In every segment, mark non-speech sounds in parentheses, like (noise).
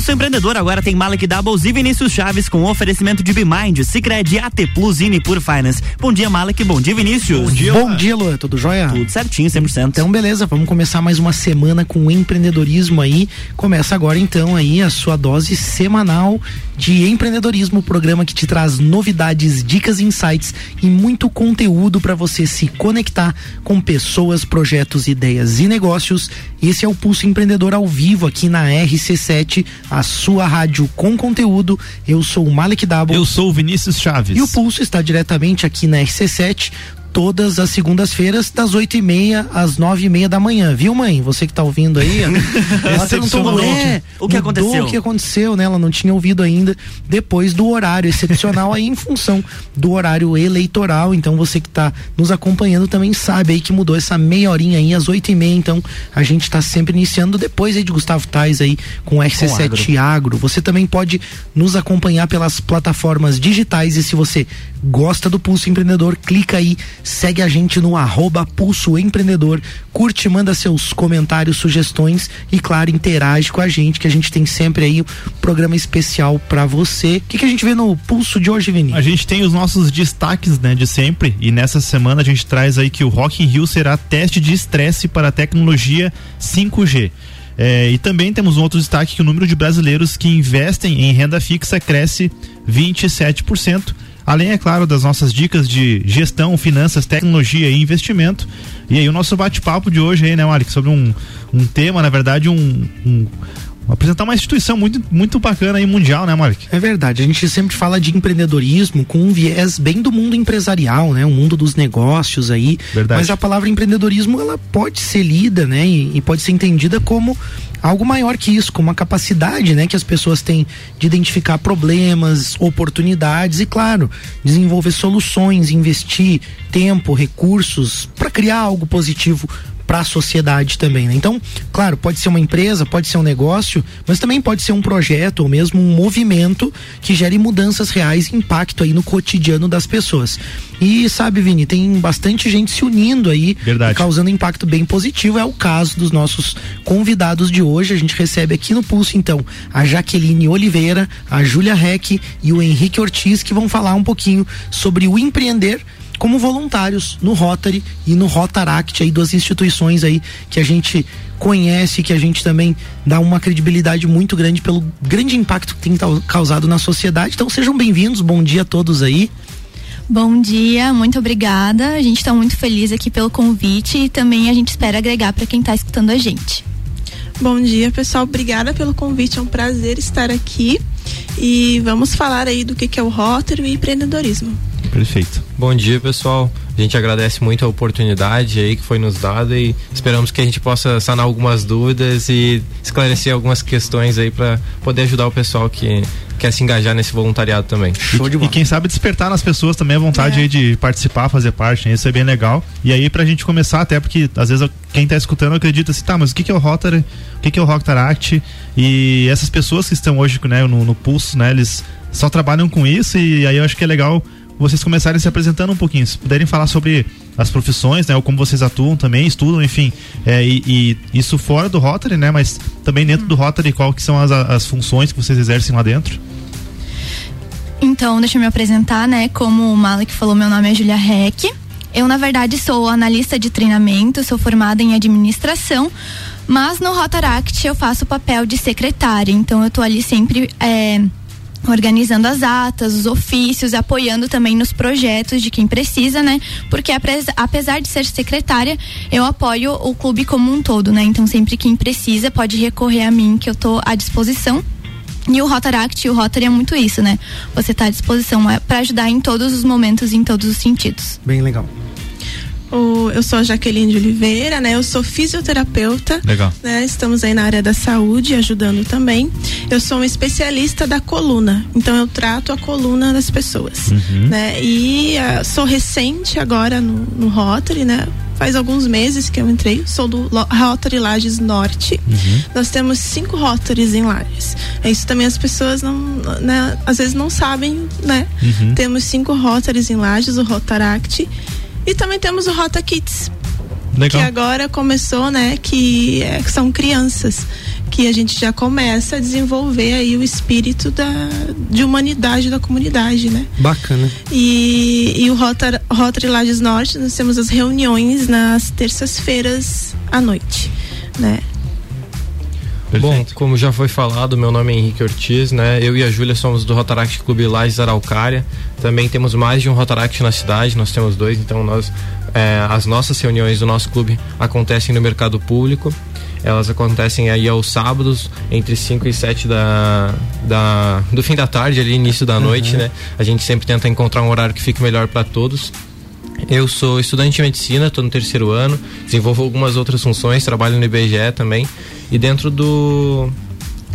Pulso Empreendedor agora tem Malek Doubles e Vinícius Chaves com oferecimento de Bimind, Cicred, AT Plus e Nipur Finance. Bom dia, Malek. Bom dia, Vinícius. Bom dia, Bom dia Luan. Tudo jóia? Tudo certinho, 100%. Então, beleza. Vamos começar mais uma semana com empreendedorismo aí. Começa agora, então, aí a sua dose semanal de empreendedorismo, o programa que te traz novidades, dicas, insights e muito conteúdo para você se conectar com pessoas, projetos, ideias e negócios. Esse é o Pulso Empreendedor ao vivo aqui na RC7, a sua rádio com conteúdo. Eu sou o Malek Dabo. Eu sou o Vinícius Chaves. E o Pulso está diretamente aqui na RC7 todas as segundas-feiras, das oito e meia às nove e meia da manhã, viu, mãe? Você que tá ouvindo aí, (laughs) ela perguntou, é, o que aconteceu? O que aconteceu, né? Ela não tinha ouvido ainda depois do horário excepcional aí em função do horário eleitoral. Então você que tá nos acompanhando também sabe aí que mudou essa meia horinha aí às oito e meia. Então a gente está sempre iniciando depois aí de Gustavo Tais aí com RC7 agro. agro. Você também pode nos acompanhar pelas plataformas digitais e se você gosta do Pulso Empreendedor, clica aí Segue a gente no arroba Pulso Empreendedor, curte, manda seus comentários, sugestões e, claro, interage com a gente, que a gente tem sempre aí um programa especial para você. O que, que a gente vê no Pulso de hoje, Vini? A gente tem os nossos destaques, né, de sempre, e nessa semana a gente traz aí que o Rock in Rio será teste de estresse para a tecnologia 5G. É, e também temos um outro destaque que o número de brasileiros que investem em renda fixa cresce 27%. Além, é claro, das nossas dicas de gestão, finanças, tecnologia e investimento. E aí o nosso bate-papo de hoje aí, né, Malik, sobre um, um tema, na verdade, um, um apresentar uma instituição muito, muito bacana e mundial, né, Malik? É verdade. A gente sempre fala de empreendedorismo com um viés bem do mundo empresarial, né? O mundo dos negócios aí. Verdade. Mas a palavra empreendedorismo, ela pode ser lida, né? E, e pode ser entendida como algo maior que isso, com uma capacidade, né, que as pessoas têm de identificar problemas, oportunidades e, claro, desenvolver soluções, investir tempo, recursos para criar algo positivo para a sociedade também. Né? Então, claro, pode ser uma empresa, pode ser um negócio, mas também pode ser um projeto ou mesmo um movimento que gere mudanças reais, impacto aí no cotidiano das pessoas. E sabe, Vini, tem bastante gente se unindo aí, causando impacto bem positivo. É o caso dos nossos convidados de hoje. A gente recebe aqui no Pulso, então, a Jaqueline Oliveira, a Júlia Reck e o Henrique Ortiz, que vão falar um pouquinho sobre o empreender como voluntários no Rotary e no Rotaract, aí duas instituições aí que a gente conhece, que a gente também dá uma credibilidade muito grande pelo grande impacto que tem causado na sociedade. Então sejam bem-vindos, bom dia a todos aí. Bom dia, muito obrigada. A gente está muito feliz aqui pelo convite e também a gente espera agregar para quem está escutando a gente. Bom dia, pessoal. Obrigada pelo convite. É um prazer estar aqui. E vamos falar aí do que, que é o Rotary e empreendedorismo. Perfeito. Bom dia, pessoal. A gente agradece muito a oportunidade aí que foi nos dada e esperamos que a gente possa sanar algumas dúvidas e esclarecer algumas questões aí para poder ajudar o pessoal que quer se engajar nesse voluntariado também. E, e quem sabe despertar nas pessoas também a vontade é. de participar, fazer parte, né? isso é bem legal. E aí pra gente começar, até porque às vezes quem tá escutando acredita assim, tá, mas o que que é o Rotary? O que que é o Rotaract? E essas pessoas que estão hoje né, no, no pulso, né, eles só trabalham com isso e aí eu acho que é legal vocês começarem se apresentando um pouquinho, se puderem falar sobre as profissões, né, ou como vocês atuam também, estudam, enfim, é, e, e, isso fora do Rotary, né, mas também dentro do Rotary, qual que são as, as funções que vocês exercem lá dentro? Então, deixa eu me apresentar, né, como o Malik falou, meu nome é Julia Heck, eu, na verdade, sou analista de treinamento, sou formada em administração, mas no Rotaract eu faço o papel de secretária, então eu tô ali sempre é, organizando as atas, os ofícios, apoiando também nos projetos de quem precisa, né? Porque apesar de ser secretária, eu apoio o clube como um todo, né? Então sempre quem precisa pode recorrer a mim, que eu tô à disposição. E o Rotaract e o Rotary é muito isso, né? Você tá à disposição é para ajudar em todos os momentos, em todos os sentidos. Bem legal. O, eu sou a Jaqueline de Oliveira, né? Eu sou fisioterapeuta. Legal. Né? Estamos aí na área da saúde, ajudando também. Eu sou uma especialista da coluna, então eu trato a coluna das pessoas, uhum. né? E uh, sou recente agora no, no Rotary, né? faz alguns meses que eu entrei, sou do Rotary Lages Norte. Uhum. Nós temos cinco Rotaries em Lages. É isso também as pessoas não, né, às vezes não sabem, né? Uhum. Temos cinco Rotaries em Lages, o Rotaract e também temos o Rota Kids. Legal. Que agora começou, né? Que, é, que são crianças. que a gente já começa a desenvolver aí o espírito da, de humanidade da comunidade, né? Bacana. E, e o Rotary, Rotary Lages Norte, nós temos as reuniões nas terças-feiras à noite, né? Bom, como já foi falado, meu nome é Henrique Ortiz, né? Eu e a Júlia somos do Rotaract Clube Lages Araucária. Também temos mais de um Rotaract na cidade, nós temos dois, então nós é, as nossas reuniões do nosso clube acontecem no mercado público. Elas acontecem aí aos sábados, entre 5 e 7 da, da, do fim da tarde, ali, início da uhum. noite, né? A gente sempre tenta encontrar um horário que fique melhor para todos. Eu sou estudante de medicina, estou no terceiro ano, desenvolvo algumas outras funções, trabalho no IBGE também. E dentro do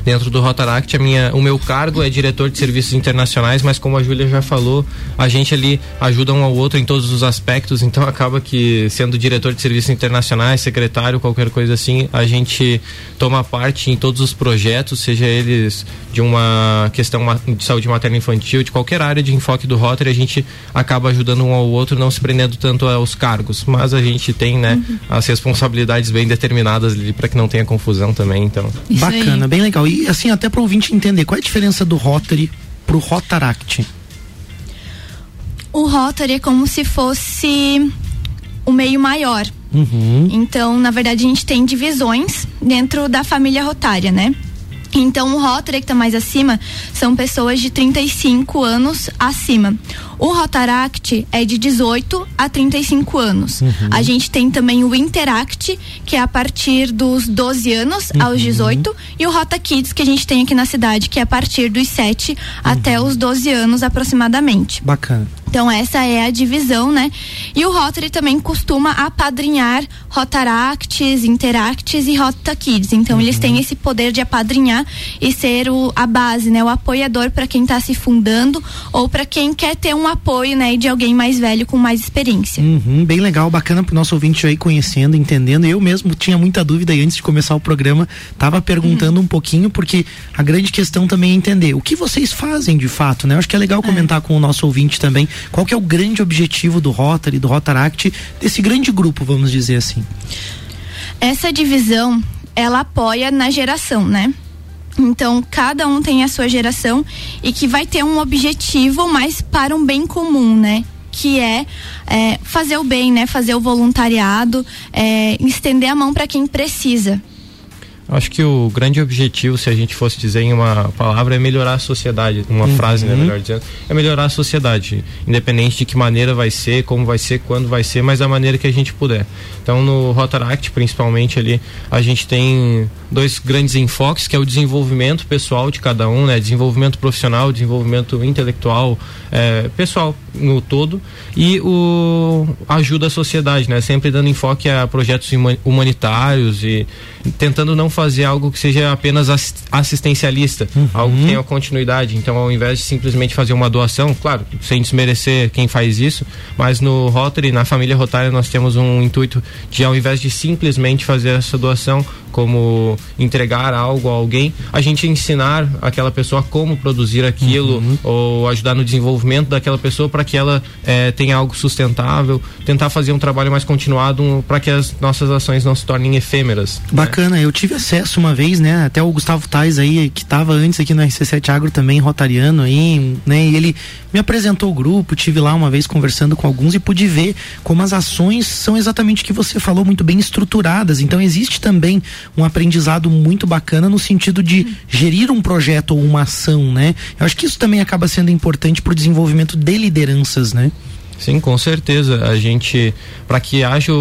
dentro do Rotaract, a minha, o meu cargo é diretor de serviços internacionais, mas como a Júlia já falou, a gente ali ajuda um ao outro em todos os aspectos, então (laughs) acaba que sendo diretor de serviços internacionais, secretário, qualquer coisa assim, a gente toma parte em todos os projetos, seja eles de uma questão de saúde materna infantil, de qualquer área de enfoque do Rotary, a gente acaba ajudando um ao outro, não se prendendo tanto aos cargos, mas a gente tem, né, uhum. as responsabilidades bem determinadas ali para que não tenha confusão também, então. Isso Bacana, aí. bem legal. E e assim, até para o ouvinte entender, qual é a diferença do Rotary pro Rotaract? O Rotary é como se fosse o meio maior. Uhum. Então, na verdade, a gente tem divisões dentro da família rotária, né? Então, o Rotary que está mais acima são pessoas de 35 anos acima. O Rotaract é de 18 a 35 anos. Uhum. A gente tem também o Interact, que é a partir dos 12 anos uhum. aos 18, e o Rota Kids, que a gente tem aqui na cidade, que é a partir dos 7 uhum. até os 12 anos aproximadamente. Bacana. Então essa é a divisão, né? E o Rotary também costuma apadrinhar Rotaracts, Interacts e Rota Kids. Então eles têm uhum. esse poder de apadrinhar e ser o, a base, né? O apoiador para quem está se fundando ou para quem quer ter um um apoio, né, de alguém mais velho com mais experiência. Uhum, bem legal, bacana pro nosso ouvinte aí conhecendo, entendendo. Eu mesmo tinha muita dúvida e antes de começar o programa, tava perguntando uhum. um pouquinho, porque a grande questão também é entender o que vocês fazem de fato, né? Eu acho que é legal é. comentar é. com o nosso ouvinte também qual que é o grande objetivo do Rotary, do Rotaract, desse grande grupo, vamos dizer assim. Essa divisão, ela apoia na geração, né? Então, cada um tem a sua geração e que vai ter um objetivo, mas para um bem comum, né? Que é, é fazer o bem, né? Fazer o voluntariado, é, estender a mão para quem precisa. Acho que o grande objetivo, se a gente fosse dizer em uma palavra, é melhorar a sociedade. Uma uhum. frase, né, melhor dizendo, é melhorar a sociedade, independente de que maneira vai ser, como vai ser, quando vai ser, mas da maneira que a gente puder. Então, no Rotaract, principalmente ali, a gente tem dois grandes enfoques, que é o desenvolvimento pessoal de cada um, né, desenvolvimento profissional, desenvolvimento intelectual, é, pessoal no todo, e o ajuda à sociedade, né, sempre dando enfoque a projetos humanitários e tentando não fazer algo que seja apenas assistencialista, uhum. algo que tenha continuidade. Então, ao invés de simplesmente fazer uma doação, claro, sem desmerecer quem faz isso, mas no Rotary, na família Rotária, nós temos um intuito de, ao invés de simplesmente fazer essa doação, como entregar algo a alguém, a gente ensinar aquela pessoa como produzir aquilo uhum. ou ajudar no desenvolvimento daquela pessoa para que ela é, tenha algo sustentável, tentar fazer um trabalho mais continuado para que as nossas ações não se tornem efêmeras. Né? Bacana, né? eu tive acesso uma vez, né? Até o Gustavo Tais aí, que estava antes aqui no RC7 Agro também, rotariano aí, né? E ele me apresentou o grupo, tive lá uma vez conversando com alguns e pude ver como as ações são exatamente o que você falou, muito bem estruturadas. Então existe também um aprendizado muito bacana no sentido de gerir um projeto ou uma ação, né? Eu acho que isso também acaba sendo importante para o desenvolvimento de lideranças, né? Sim, com certeza. A gente, para que haja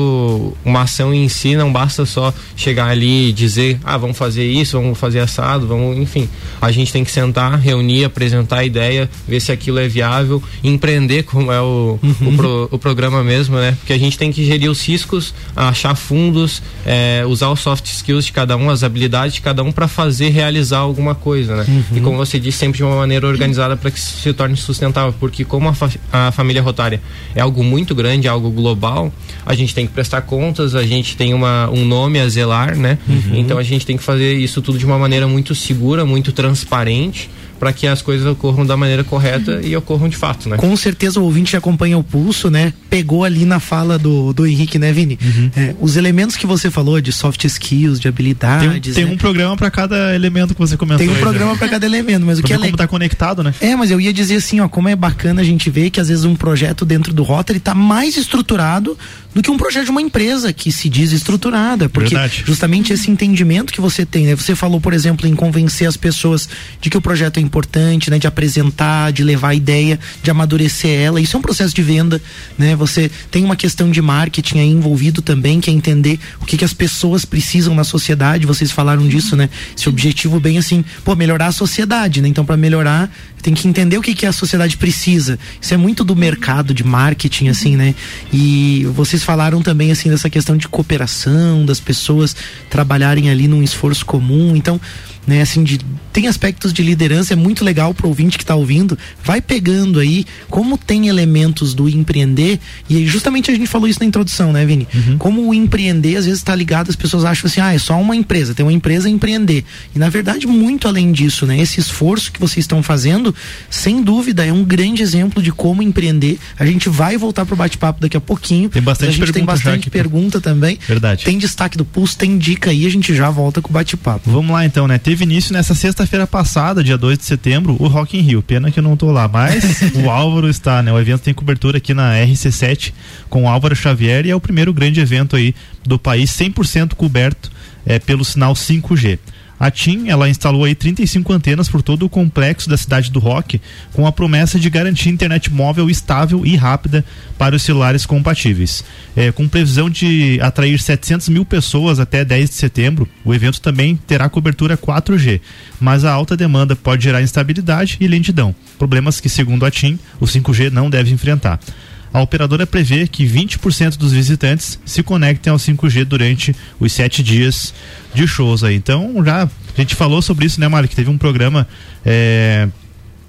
uma ação em si, não basta só chegar ali e dizer, ah, vamos fazer isso, vamos fazer assado, vamos, enfim. A gente tem que sentar, reunir, apresentar a ideia, ver se aquilo é viável, empreender, como é o, uhum. o, pro, o, programa mesmo, né? Porque a gente tem que gerir os riscos, achar fundos, é, usar os soft skills de cada um, as habilidades de cada um para fazer realizar alguma coisa, né? Uhum. E como você disse, sempre de uma maneira organizada para que se torne sustentável, porque como a, fa a família rotária é algo muito grande, é algo global, a gente tem que prestar contas, a gente tem uma, um nome a zelar, né? Uhum. Então a gente tem que fazer isso tudo de uma maneira muito segura, muito transparente para que as coisas ocorram da maneira correta e ocorram de fato, né? Com certeza o ouvinte acompanha o pulso, né? Pegou ali na fala do, do Henrique, né, Vini? Uhum. É, os elementos que você falou de soft skills, de habilidades. Tem, tem né? um programa para cada elemento que você comentou. Tem um aí, programa né? para cada elemento, mas o que é como tá conectado, né? É, mas eu ia dizer assim, ó, como é bacana a gente ver que às vezes um projeto dentro do Rotary tá mais estruturado do que um projeto de uma empresa que se diz estruturada, porque Verdade. justamente esse entendimento que você tem, né? Você falou, por exemplo, em convencer as pessoas de que o projeto é importante, né? De apresentar, de levar a ideia, de amadurecer ela. Isso é um processo de venda, né? Você tem uma questão de marketing aí envolvido também, que é entender o que, que as pessoas precisam na sociedade. Vocês falaram disso, né? Esse objetivo bem assim, pô, melhorar a sociedade, né? Então, para melhorar, tem que entender o que, que a sociedade precisa. Isso é muito do mercado de marketing, assim, né? E vocês falaram também, assim, dessa questão de cooperação, das pessoas trabalharem ali num esforço comum. Então, né? Assim, de, tem aspectos de liderança, é muito legal para o ouvinte que está ouvindo, vai pegando aí como tem elementos do empreender, e justamente a gente falou isso na introdução, né, Vini? Uhum. Como o empreender às vezes está ligado, as pessoas acham assim, ah, é só uma empresa, tem uma empresa a empreender. E na verdade, muito além disso, né? Esse esforço que vocês estão fazendo, sem dúvida, é um grande exemplo de como empreender. A gente vai voltar pro bate-papo daqui a pouquinho. Tem bastante a gente tem bastante pergunta também. Verdade. Tem destaque do Pulse, tem dica aí, a gente já volta com o bate-papo. Vamos lá então, né? Teve início nessa sexta-feira passada, dia 2 de setembro, o Rock in Rio. Pena que eu não tô lá, mas (laughs) o Álvaro está, né? O evento tem cobertura aqui na RC7 com o Álvaro Xavier e é o primeiro grande evento aí do país 100% coberto é, pelo sinal 5G. A TIM, ela instalou aí 35 antenas por todo o complexo da cidade do Rock, com a promessa de garantir internet móvel estável e rápida para os celulares compatíveis. É, com previsão de atrair 700 mil pessoas até 10 de setembro, o evento também terá cobertura 4G, mas a alta demanda pode gerar instabilidade e lentidão, problemas que, segundo a TIM, o 5G não deve enfrentar a operadora prevê que 20% dos visitantes se conectem ao 5G durante os sete dias de shows aí. Então, já a gente falou sobre isso, né, Mari? Que teve um programa. É,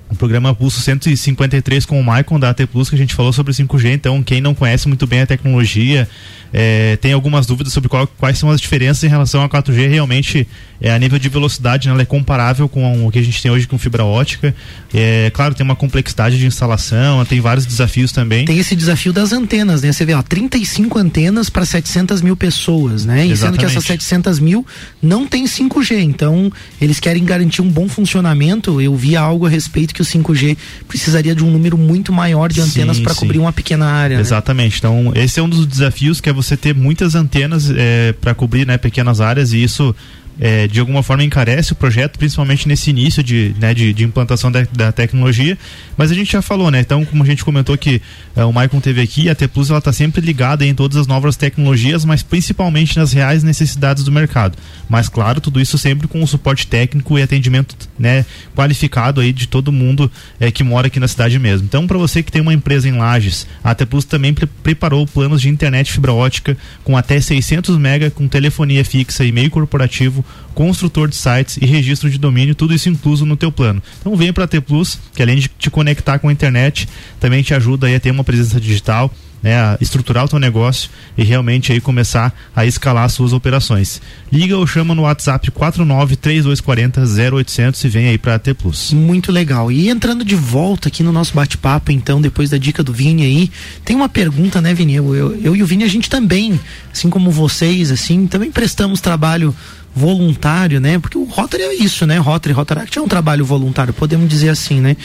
o programa Pulso 153 com o Maicon da AT Plus, que a gente falou sobre 5G. Então, quem não conhece muito bem a tecnologia, é, tem algumas dúvidas sobre qual, quais são as diferenças em relação a 4G. Realmente, é, a nível de velocidade, né, ela é comparável com o que a gente tem hoje com fibra ótica. É, claro, tem uma complexidade de instalação, tem vários desafios também. Tem esse desafio das antenas, né? Você vê, ó, 35 antenas para 700 mil pessoas, né? E Exatamente. sendo que essas 700 mil não tem 5G. Então, eles querem garantir um bom funcionamento. Eu vi algo a respeito que o 5G precisaria de um número muito maior de antenas para cobrir uma pequena área. Né? Exatamente. Né? Então, esse é um dos desafios que é você você ter muitas antenas é, para cobrir né, pequenas áreas e isso é, de alguma forma encarece o projeto, principalmente nesse início de, né, de, de, implantação da, da, tecnologia. Mas a gente já falou, né? Então, como a gente comentou que é, o Maicon teve aqui, a T Plus está sempre ligada em todas as novas tecnologias, mas principalmente nas reais necessidades do mercado. Mas claro, tudo isso sempre com o suporte técnico e atendimento né, qualificado aí de todo mundo é, que mora aqui na cidade mesmo. Então, para você que tem uma empresa em Lages, a T Plus também pre preparou planos de internet fibra ótica com até 600 mega com telefonia fixa e meio corporativo construtor de sites e registro de domínio, tudo isso incluso no teu plano. Então vem para a T Plus, que além de te conectar com a internet, também te ajuda a ter uma presença digital, né, a estruturar o teu negócio e realmente aí começar a escalar suas operações. Liga ou chama no WhatsApp 493240 0800 e vem aí para a T Plus. Muito legal. E entrando de volta aqui no nosso bate-papo, então, depois da dica do Vini aí, tem uma pergunta, né, Vini? Eu, eu, eu e o Vini, a gente também, assim como vocês, assim, também prestamos trabalho voluntário, né? Porque o Rotary é isso, né? Rotary, Rotaract é um trabalho voluntário, podemos dizer assim, né?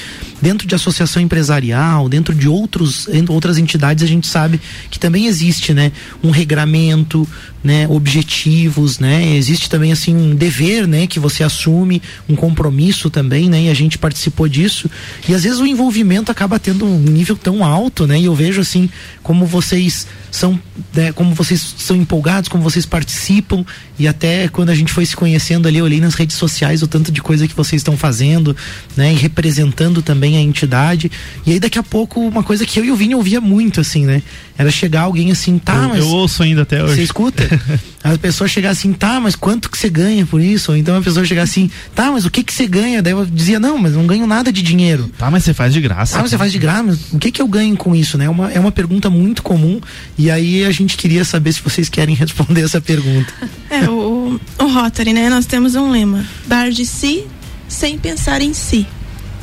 Dentro de associação empresarial, dentro de outros, outras entidades, a gente sabe que também existe, né? Um regramento, né? Objetivos, né? Existe também, assim, um dever, né? Que você assume, um compromisso também, né? E a gente participou disso. E às vezes o envolvimento acaba tendo um nível tão alto, né? E eu vejo, assim, como vocês são, né? Como vocês são empolgados, como vocês participam e até quando a gente foi se conhecendo ali, eu olhei nas redes sociais o tanto de coisa que vocês estão fazendo, né? E representando também a entidade. E aí daqui a pouco, uma coisa que eu e o Vini ouvia muito, assim, né? Era chegar alguém assim, tá, eu, mas. Eu ouço ainda até hoje. Você escuta? (laughs) a pessoa chegar assim, tá, mas quanto que você ganha por isso? Ou então a pessoa chegar assim, tá, mas o que que você ganha? Daí eu dizia, não, mas não ganho nada de dinheiro. Tá, mas você faz de graça. Tá, mas você faz de graça, mas o que que eu ganho com isso, né? É uma, é uma pergunta muito comum e aí a gente queria saber se vocês querem (laughs) responder essa pergunta. É, o, o Rotary, né? Nós temos um lema: dar de si sem pensar em si.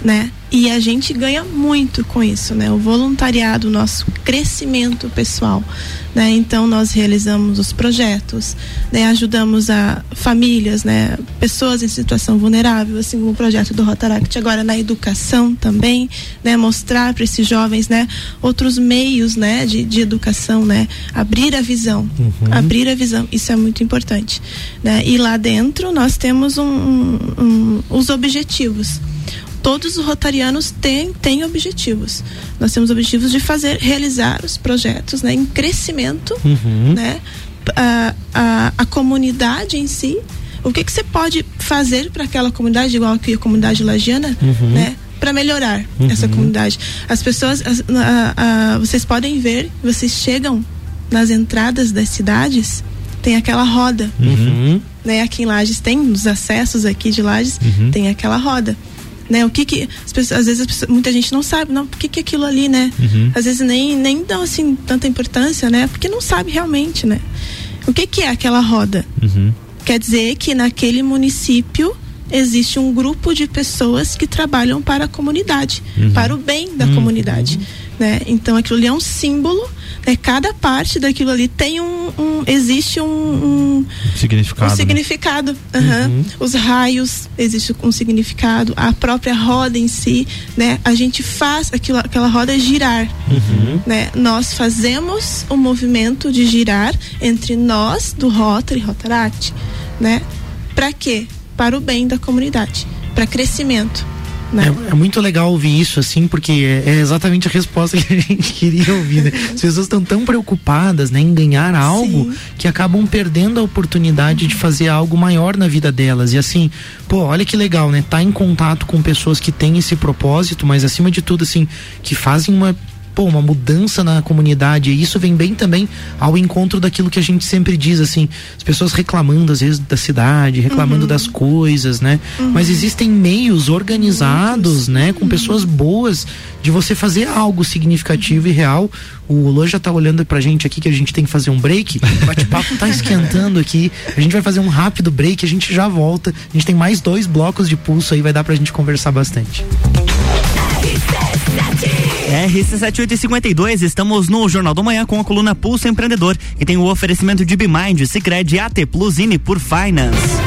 né? E a gente ganha muito com isso, né? O voluntariado, o nosso crescimento pessoal, né? Então nós realizamos os projetos, né? Ajudamos a famílias, né? Pessoas em situação vulnerável, assim como o projeto do Rotaract agora na educação também, né? Mostrar para esses jovens, né? Outros meios, né? De, de educação, né? Abrir a visão, uhum. abrir a visão, isso é muito importante, né? E lá dentro nós temos um, um, um os objetivos todos os rotarianos têm, têm objetivos. Nós temos objetivos de fazer, realizar os projetos né, em crescimento, uhum. né? A, a, a comunidade em si. O que, que você pode fazer para aquela comunidade, igual que a comunidade lagiana, uhum. né? para melhorar uhum. essa comunidade. As pessoas, as, a, a, vocês podem ver, vocês chegam nas entradas das cidades, tem aquela roda. Uhum. Né? Aqui em Lages tem, nos acessos aqui de Lages, uhum. tem aquela roda né? O que que as pessoas, às vezes pessoas, muita gente não sabe, não, o que que é aquilo ali, né? Uhum. Às vezes nem nem dão assim tanta importância, né? Porque não sabe realmente, né? O que que é aquela roda? Uhum. Quer dizer que naquele município existe um grupo de pessoas que trabalham para a comunidade, uhum. para o bem da uhum. comunidade, né? Então aquilo ali é um símbolo é cada parte daquilo ali tem um, um existe um, um, significado. Um significado. Né? Uhum. Uhum. Os raios existe um significado. A própria roda em si, né? A gente faz aquilo, aquela roda girar, uhum. né? Nós fazemos o movimento de girar entre nós do Rotary, Rotaract, né? Para quê? Para o bem da comunidade, para crescimento né? É, é, muito legal ouvir isso, assim, porque é, é, exatamente a resposta que a gente (laughs) queria ouvir, né? As pessoas estão tão preocupadas né, em ganhar algo Sim. que acabam perdendo a oportunidade de fazer algo maior na vida delas. E assim, pô, olha que legal, né? Tá em contato com pessoas que têm esse propósito, mas acima de tudo, assim, que fazem uma pô, uma mudança na comunidade. E isso vem bem também ao encontro daquilo que a gente sempre diz, assim, as pessoas reclamando às vezes da cidade, reclamando uhum. das coisas, né? Uhum. Mas existem meios organizados, né, com pessoas boas de você fazer algo significativo e real. O Lô já tá olhando pra gente aqui que a gente tem que fazer um break. O bate-papo tá esquentando aqui. A gente vai fazer um rápido break, a gente já volta. A gente tem mais dois blocos de pulso aí, vai dar pra gente conversar bastante. RC7852, estamos no Jornal do Manhã com a coluna Pulso Empreendedor, que tem o oferecimento de Bimind, Cicred, AT Plus e por Finance.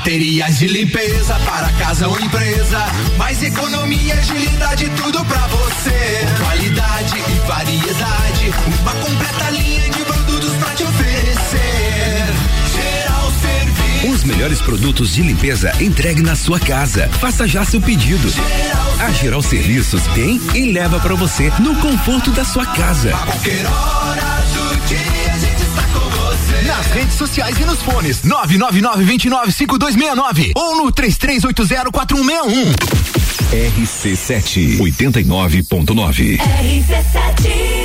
Materiais de limpeza para casa ou empresa. Mais economia, agilidade, tudo pra você. Qualidade e variedade. Uma completa linha de produtos pra te oferecer. Geral Serviço. Os melhores produtos de limpeza entregue na sua casa. Faça já seu pedido. Geral a Geral Serviços tem e leva para você no conforto da sua casa. A qualquer hora redes sociais e nos fones 999 29 5269 ou no 33804161. RC7 89.9. RC7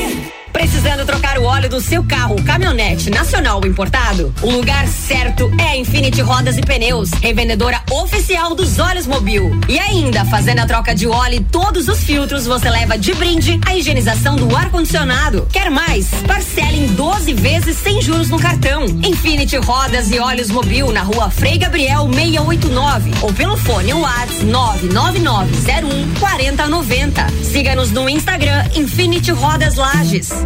Precisando trocar o óleo do seu carro, caminhonete, nacional ou importado? O lugar certo é a Infinity Rodas e Pneus, revendedora oficial dos óleos Mobil. E ainda, fazendo a troca de óleo e todos os filtros, você leva de brinde a higienização do ar-condicionado. Quer mais? Parcele em 12 vezes sem juros no cartão. Infinity Rodas e Óleos Mobil na rua Frei Gabriel 689 ou pelo fone WhatsApp 99901 4090. Siga-nos no Instagram Infinity Rodas Lages.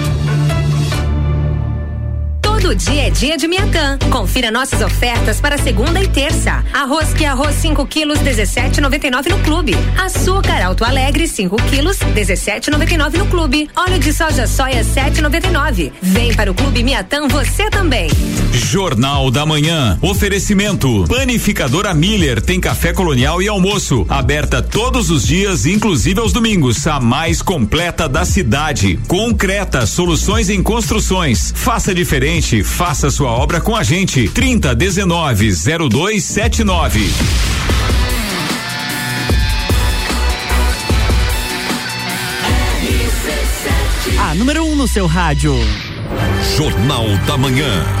Dia é dia de Miatã. Confira nossas ofertas para segunda e terça. Arroz que arroz 5 quilos 17,99 no clube. Açúcar Alto Alegre 5 quilos 17,99 no clube. Óleo de soja soia 7,99. Vem para o clube Miatã você também. Jornal da Manhã. Oferecimento. Panificadora Miller tem café colonial e almoço. Aberta todos os dias, inclusive aos domingos. A mais completa da cidade. Concreta soluções em construções. Faça diferente faça sua obra com a gente. 30 19 0279. A número 1 um no seu rádio. Jornal da Manhã.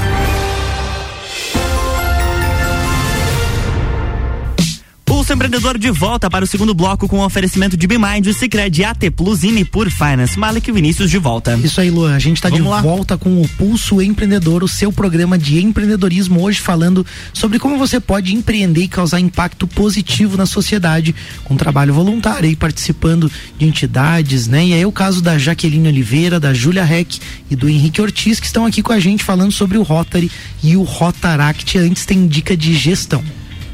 Pulso Empreendedor de volta para o segundo bloco com o oferecimento de Bimind, Cicred, AT Plus e Nipur Finance. Malik Vinícius de volta. Isso aí, Luan. A gente está de lá. volta com o Pulso Empreendedor, o seu programa de empreendedorismo hoje falando sobre como você pode empreender e causar impacto positivo na sociedade com trabalho voluntário e participando de entidades, né? E aí é o caso da Jaqueline Oliveira, da Júlia Reck e do Henrique Ortiz que estão aqui com a gente falando sobre o Rotary e o Rotaract. Antes tem dica de gestão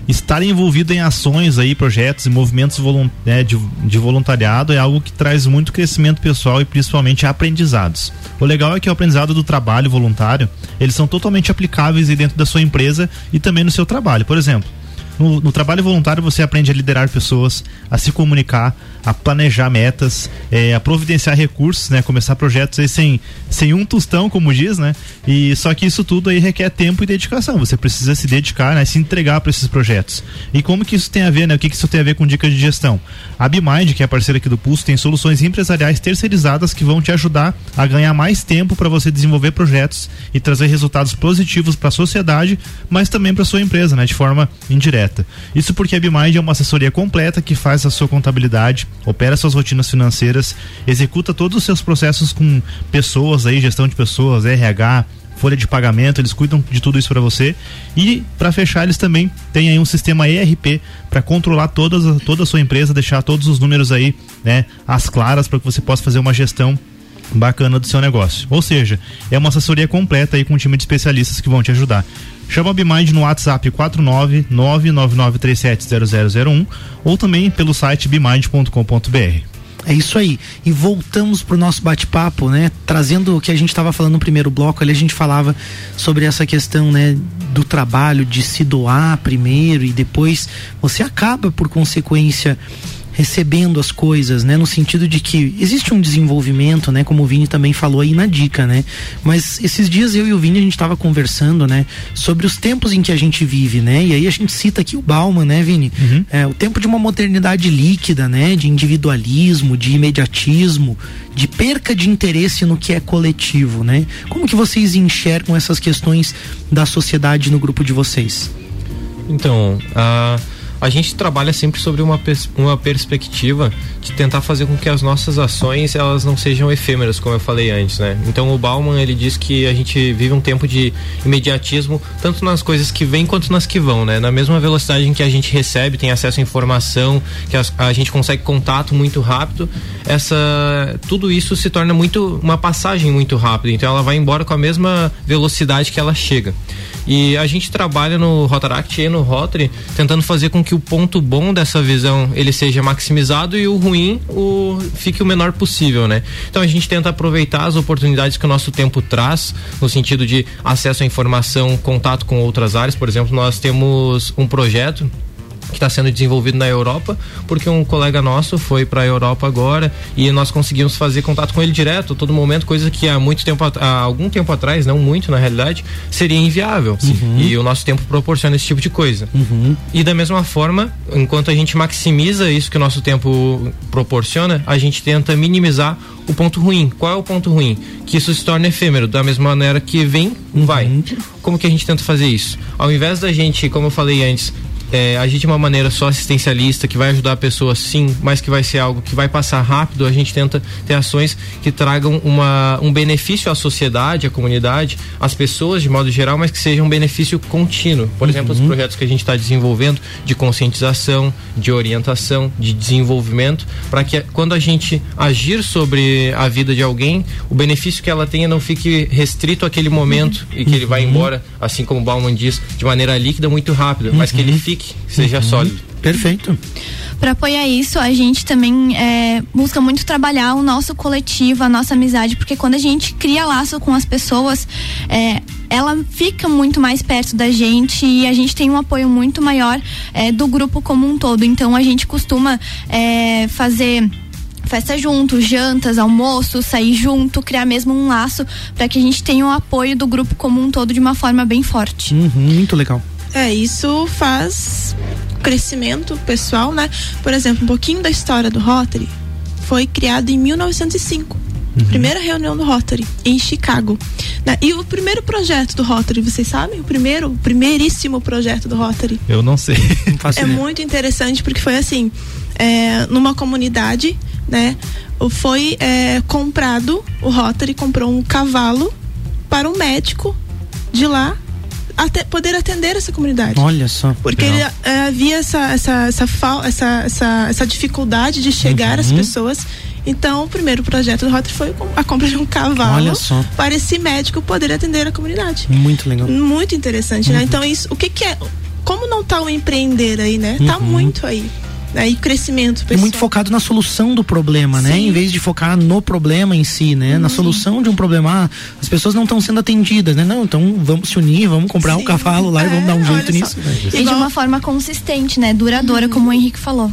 estar envolvido em ações aí, projetos e movimentos né, de, de, voluntariado é algo que traz muito crescimento pessoal e principalmente aprendizados. O legal é que o aprendizado do trabalho voluntário, eles são totalmente aplicáveis dentro da sua empresa e também no seu trabalho. Por exemplo, no, no, trabalho voluntário você aprende a liderar pessoas, a se comunicar, a planejar metas, é, a providenciar recursos, né? Começar projetos aí sem, sem um tostão, como diz, né? E só que isso tudo aí requer tempo e dedicação. Você precisa se dedicar, né? Se entregar para esses projetos. E como que isso tem a ver, né? O que, que isso tem a ver com dicas de gestão? A BMind, que é a parceira aqui do Pulso, tem soluções empresariais terceirizadas que vão te ajudar a ganhar mais tempo para você desenvolver projetos e trazer resultados positivos para a sociedade, mas também para sua empresa, né? De forma indireta. Isso porque a BMind é uma assessoria completa que faz a sua contabilidade, opera suas rotinas financeiras, executa todos os seus processos com pessoas aí, gestão de pessoas, RH, folha de pagamento, eles cuidam de tudo isso para você. E para fechar, eles também têm aí um sistema ERP para controlar todas, toda a sua empresa, deixar todos os números aí, né, às claras para que você possa fazer uma gestão bacana do seu negócio. Ou seja, é uma assessoria completa aí com um time de especialistas que vão te ajudar. Chama a Bimind no WhatsApp 49999370001 ou também pelo site bimind.com.br. É isso aí. E voltamos pro nosso bate-papo, né? Trazendo o que a gente estava falando no primeiro bloco, ali a gente falava sobre essa questão, né, do trabalho de se doar primeiro e depois você acaba por consequência recebendo as coisas, né? No sentido de que existe um desenvolvimento, né? Como o Vini também falou aí na dica, né? Mas esses dias eu e o Vini a gente estava conversando, né? Sobre os tempos em que a gente vive, né? E aí a gente cita aqui o Bauman, né, Vini? Uhum. É, o tempo de uma modernidade líquida, né? De individualismo, de imediatismo, de perca de interesse no que é coletivo, né? Como que vocês enxergam essas questões da sociedade no grupo de vocês? Então, a uh a gente trabalha sempre sobre uma, pers uma perspectiva de tentar fazer com que as nossas ações elas não sejam efêmeras, como eu falei antes, né? Então o Bauman ele diz que a gente vive um tempo de imediatismo tanto nas coisas que vêm quanto nas que vão, né? Na mesma velocidade em que a gente recebe, tem acesso à informação, que a, a gente consegue contato muito rápido, essa tudo isso se torna muito uma passagem muito rápida, então ela vai embora com a mesma velocidade que ela chega. E a gente trabalha no Rotaract e no Rotary tentando fazer com que o ponto bom dessa visão ele seja maximizado e o ruim o, fique o menor possível, né? Então a gente tenta aproveitar as oportunidades que o nosso tempo traz, no sentido de acesso à informação, contato com outras áreas. Por exemplo, nós temos um projeto que está sendo desenvolvido na Europa, porque um colega nosso foi para a Europa agora e nós conseguimos fazer contato com ele direto, todo momento, coisa que há muito tempo, há algum tempo atrás, não muito na realidade, seria inviável. Uhum. E o nosso tempo proporciona esse tipo de coisa. Uhum. E da mesma forma, enquanto a gente maximiza isso que o nosso tempo proporciona, a gente tenta minimizar o ponto ruim. Qual é o ponto ruim? Que isso se torna efêmero, da mesma maneira que vem, vai. Uhum. Como que a gente tenta fazer isso? Ao invés da gente, como eu falei antes, é, agir de uma maneira só assistencialista, que vai ajudar a pessoa sim, mas que vai ser algo que vai passar rápido, a gente tenta ter ações que tragam uma, um benefício à sociedade, à comunidade, às pessoas de modo geral, mas que seja um benefício contínuo. Por uhum. exemplo, os projetos que a gente está desenvolvendo de conscientização, de orientação, de desenvolvimento, para que quando a gente agir sobre a vida de alguém, o benefício que ela tenha não fique restrito àquele momento uhum. e que ele vai uhum. embora, assim como o Bauman diz, de maneira líquida, muito rápida, mas que ele uhum. fique fique, seja uhum. sólido. Perfeito. Para apoiar isso, a gente também é, busca muito trabalhar o nosso coletivo, a nossa amizade, porque quando a gente cria laço com as pessoas, é, ela fica muito mais perto da gente e a gente tem um apoio muito maior é, do grupo como um todo. Então a gente costuma é, fazer festa junto, jantas, almoço, sair junto, criar mesmo um laço para que a gente tenha o apoio do grupo como um todo de uma forma bem forte. Uhum, muito legal. É, isso faz crescimento pessoal, né? Por exemplo, um pouquinho da história do Rotary foi criado em 1905. Uhum. Primeira reunião do Rotary em Chicago. Né? E o primeiro projeto do Rotary, vocês sabem? O primeiro, o primeiríssimo projeto do Rotary. Eu não sei. é muito interessante porque foi assim, é, numa comunidade, né? Foi é, comprado, o Rotary comprou um cavalo para um médico de lá até poder atender essa comunidade. Olha só. Porque ele, é, havia essa, essa, essa, essa, essa, essa dificuldade de chegar uhum. às pessoas. Então, o primeiro projeto do Rotary foi a compra de um cavalo para esse médico poder atender a comunidade. Muito legal. Muito interessante, né? uhum. né? Então, isso, o que, que é. Como não está o empreender aí, né? Tá uhum. muito aí né? E crescimento pessoal. E muito focado na solução do problema, né? Sim. né? Em vez de focar no problema em si, né? Uhum. Na solução de um problema. Ah, as pessoas não estão sendo atendidas, né? Não, então vamos se unir, vamos comprar Sim. um cavalo lá é, e vamos dar um jeito nisso. E de uma forma consistente, né? Duradoura, uhum. como o Henrique falou.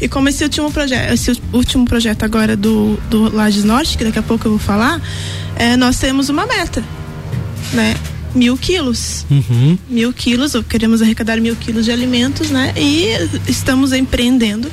E como esse último projeto, esse último projeto agora do, do Lages Norte, que daqui a pouco eu vou falar, é, nós temos uma meta, né? Mil quilos. Uhum. Mil quilos, queremos arrecadar mil quilos de alimentos, né? E estamos empreendendo.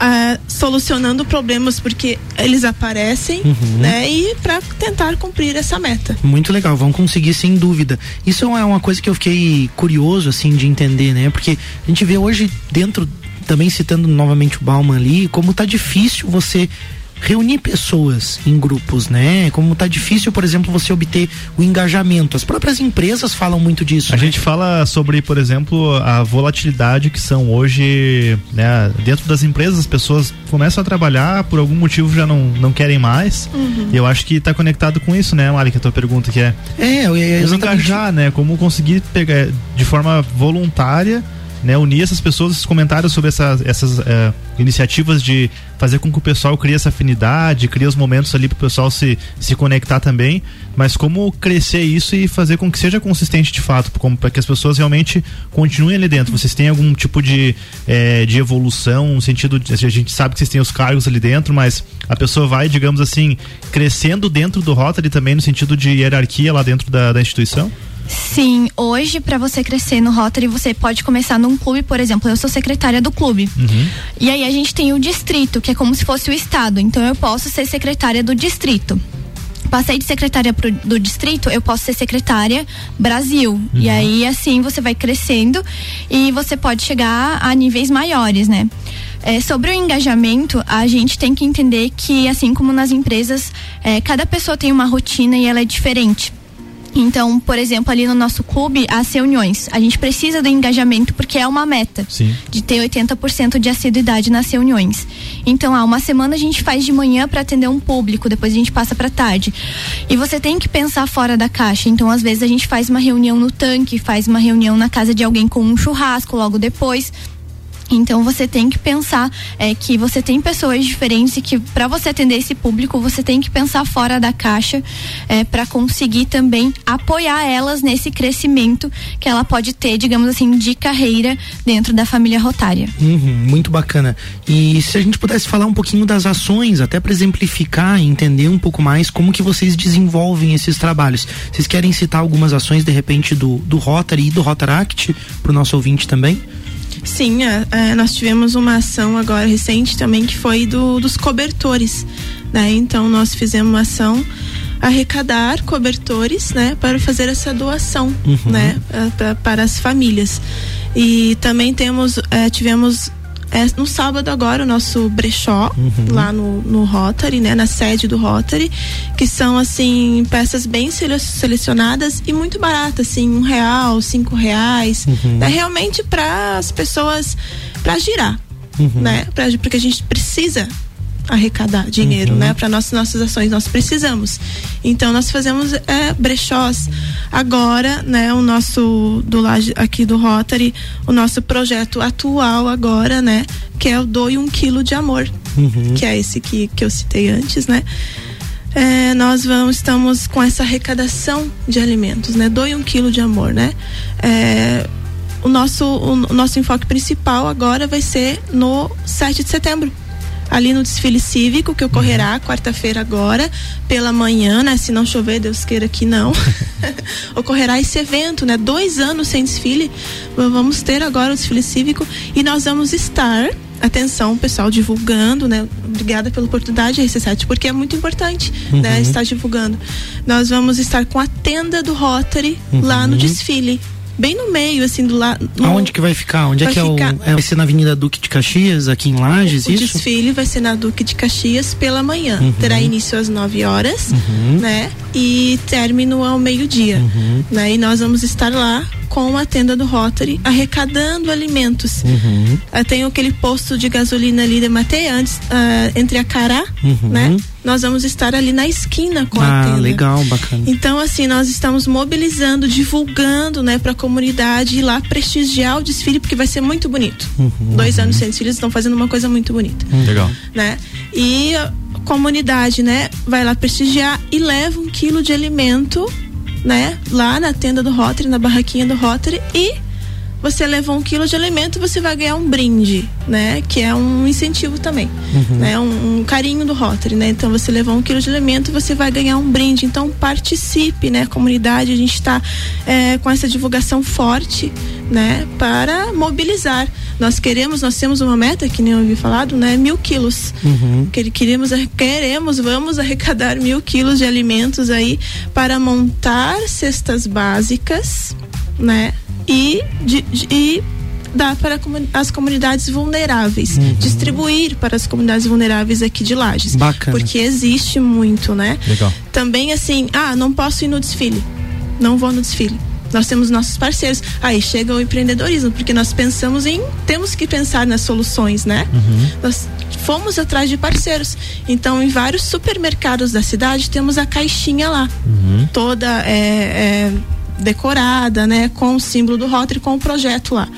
Uh, solucionando problemas porque eles aparecem, uhum. né? E para tentar cumprir essa meta. Muito legal, vão conseguir sem dúvida. Isso é uma coisa que eu fiquei curioso assim de entender, né? Porque a gente vê hoje dentro também citando novamente o Bauman ali, como tá difícil você reunir pessoas em grupos, né? Como tá difícil, por exemplo, você obter o engajamento. As próprias empresas falam muito disso. A né? gente fala sobre, por exemplo, a volatilidade que são hoje, né? Dentro das empresas, as pessoas começam a trabalhar, por algum motivo já não, não querem mais. Uhum. E eu acho que está conectado com isso, né, Mari, que a tua pergunta que é. É, eu ia Como engajar, né? Como conseguir pegar de forma voluntária né, unir essas pessoas, esses comentários sobre essa, essas uh, iniciativas de fazer com que o pessoal crie essa afinidade, crie os momentos ali para o pessoal se, se conectar também, mas como crescer isso e fazer com que seja consistente de fato, para que as pessoas realmente continuem ali dentro. Vocês têm algum tipo de, é, de evolução, no sentido de, a gente sabe que vocês têm os cargos ali dentro, mas a pessoa vai, digamos assim, crescendo dentro do Rotary também no sentido de hierarquia lá dentro da, da instituição? Sim, hoje para você crescer no Rotary, você pode começar num clube, por exemplo, eu sou secretária do clube. Uhum. E aí a gente tem o distrito, que é como se fosse o estado. Então eu posso ser secretária do distrito. Passei de secretária pro, do distrito, eu posso ser secretária Brasil. Uhum. E aí assim você vai crescendo e você pode chegar a níveis maiores, né? É, sobre o engajamento, a gente tem que entender que, assim como nas empresas, é, cada pessoa tem uma rotina e ela é diferente. Então, por exemplo, ali no nosso clube, as reuniões, a gente precisa do engajamento porque é uma meta Sim. de ter 80% de assiduidade nas reuniões. Então, há uma semana a gente faz de manhã para atender um público, depois a gente passa para tarde. E você tem que pensar fora da caixa. Então, às vezes a gente faz uma reunião no tanque, faz uma reunião na casa de alguém com um churrasco logo depois Então você tem que pensar é, que você tem pessoas diferentes e que para você atender esse público você tem que pensar fora da caixa é, para conseguir também apoiar elas nesse crescimento que ela pode ter, digamos assim, de carreira dentro da família rotária. Uhum, muito bacana. E se a gente pudesse falar um pouquinho das ações, até para exemplificar e entender um pouco mais como que vocês desenvolvem esses trabalhos. Vocês querem citar algumas ações de repente do, do Rotary e do Rotaract para o nosso ouvinte também? Sim, é, é, nós tivemos uma ação agora recente também que foi do, dos cobertores, né? Então nós fizemos uma ação arrecadar cobertores, né, para fazer essa doação, uhum. né, pra, para as famílias. E também temos, é, tivemos é, no sábado agora o nosso brechó uhum. lá no, no Rotary, né, na sede do Rotary, que são assim peças bem selecionadas e muito baratas, assim um real, cinco reais, uhum. é realmente para as pessoas para girar, uhum. né, pra, porque a gente precisa arrecadar dinheiro, uhum. né, para nossas nossas ações. Nós precisamos. Então nós fazemos é, brechós. Agora, né, o nosso do aqui do Rotary, o nosso projeto atual agora, né, que é o doe um quilo de amor, uhum. que é esse que que eu citei antes, né. É, nós vamos estamos com essa arrecadação de alimentos, né? Doe um quilo de amor, né? É, o nosso o, o nosso enfoque principal agora vai ser no 7 de setembro ali no desfile cívico que ocorrerá uhum. quarta-feira agora pela manhã, né? Se não chover, Deus queira que não. (laughs) ocorrerá esse evento, né? Dois anos sem desfile, vamos ter agora o desfile cívico e nós vamos estar atenção, pessoal, divulgando, né? Obrigada pela oportunidade, RC7, porque é muito importante, né, uhum. né? Estar divulgando. Nós vamos estar com a tenda do Rotary uhum. lá no desfile bem no meio, assim, do lado. Aonde que vai ficar? Onde é que é ficar... o. É, vai ser na Avenida Duque de Caxias, aqui em Lages, o isso? O desfile vai ser na Duque de Caxias pela manhã. Uhum. Terá início às 9 horas, uhum. né? E término ao meio-dia. Uhum. Né? E nós vamos estar lá com a tenda do Rotary, arrecadando alimentos. Uhum. Uh, tem aquele posto de gasolina ali de Matei, antes, uh, entre a Cará, uhum. né? Nós vamos estar ali na esquina com ah, a tenda. legal, bacana. Então, assim, nós estamos mobilizando, divulgando, né, para a comunidade ir lá prestigiar o desfile, porque vai ser muito bonito. Uhum, Dois anos sem desfile, estão fazendo uma coisa muito bonita. Hum, legal. Né? E a comunidade, né, vai lá prestigiar e leva um quilo de alimento né? Lá na tenda do Rotary, na barraquinha do Rotary e você levou um quilo de alimento, você vai ganhar um brinde, né? Que é um incentivo também, uhum. né? Um, um, carinho do Rotary, né? Então você levou um quilo de alimento, você vai ganhar um brinde. Então participe, né? Comunidade, a gente está é, com essa divulgação forte, né? Para mobilizar. Nós queremos, nós temos uma meta que nem eu ouvi falado, né? Mil quilos. Uhum. Que queremos, queremos, vamos arrecadar mil quilos de alimentos aí para montar cestas básicas, né? E, de, e dar para as comunidades vulneráveis, uhum. distribuir para as comunidades vulneráveis aqui de Lages. Bacana. Porque existe muito, né? Legal. Também assim, ah, não posso ir no desfile. Não vou no desfile. Nós temos nossos parceiros. Aí chega o empreendedorismo, porque nós pensamos em. Temos que pensar nas soluções, né? Uhum. Nós fomos atrás de parceiros. Então, em vários supermercados da cidade, temos a caixinha lá. Uhum. Toda. É, é, decorada, né, com o símbolo do Rotary, com o projeto lá.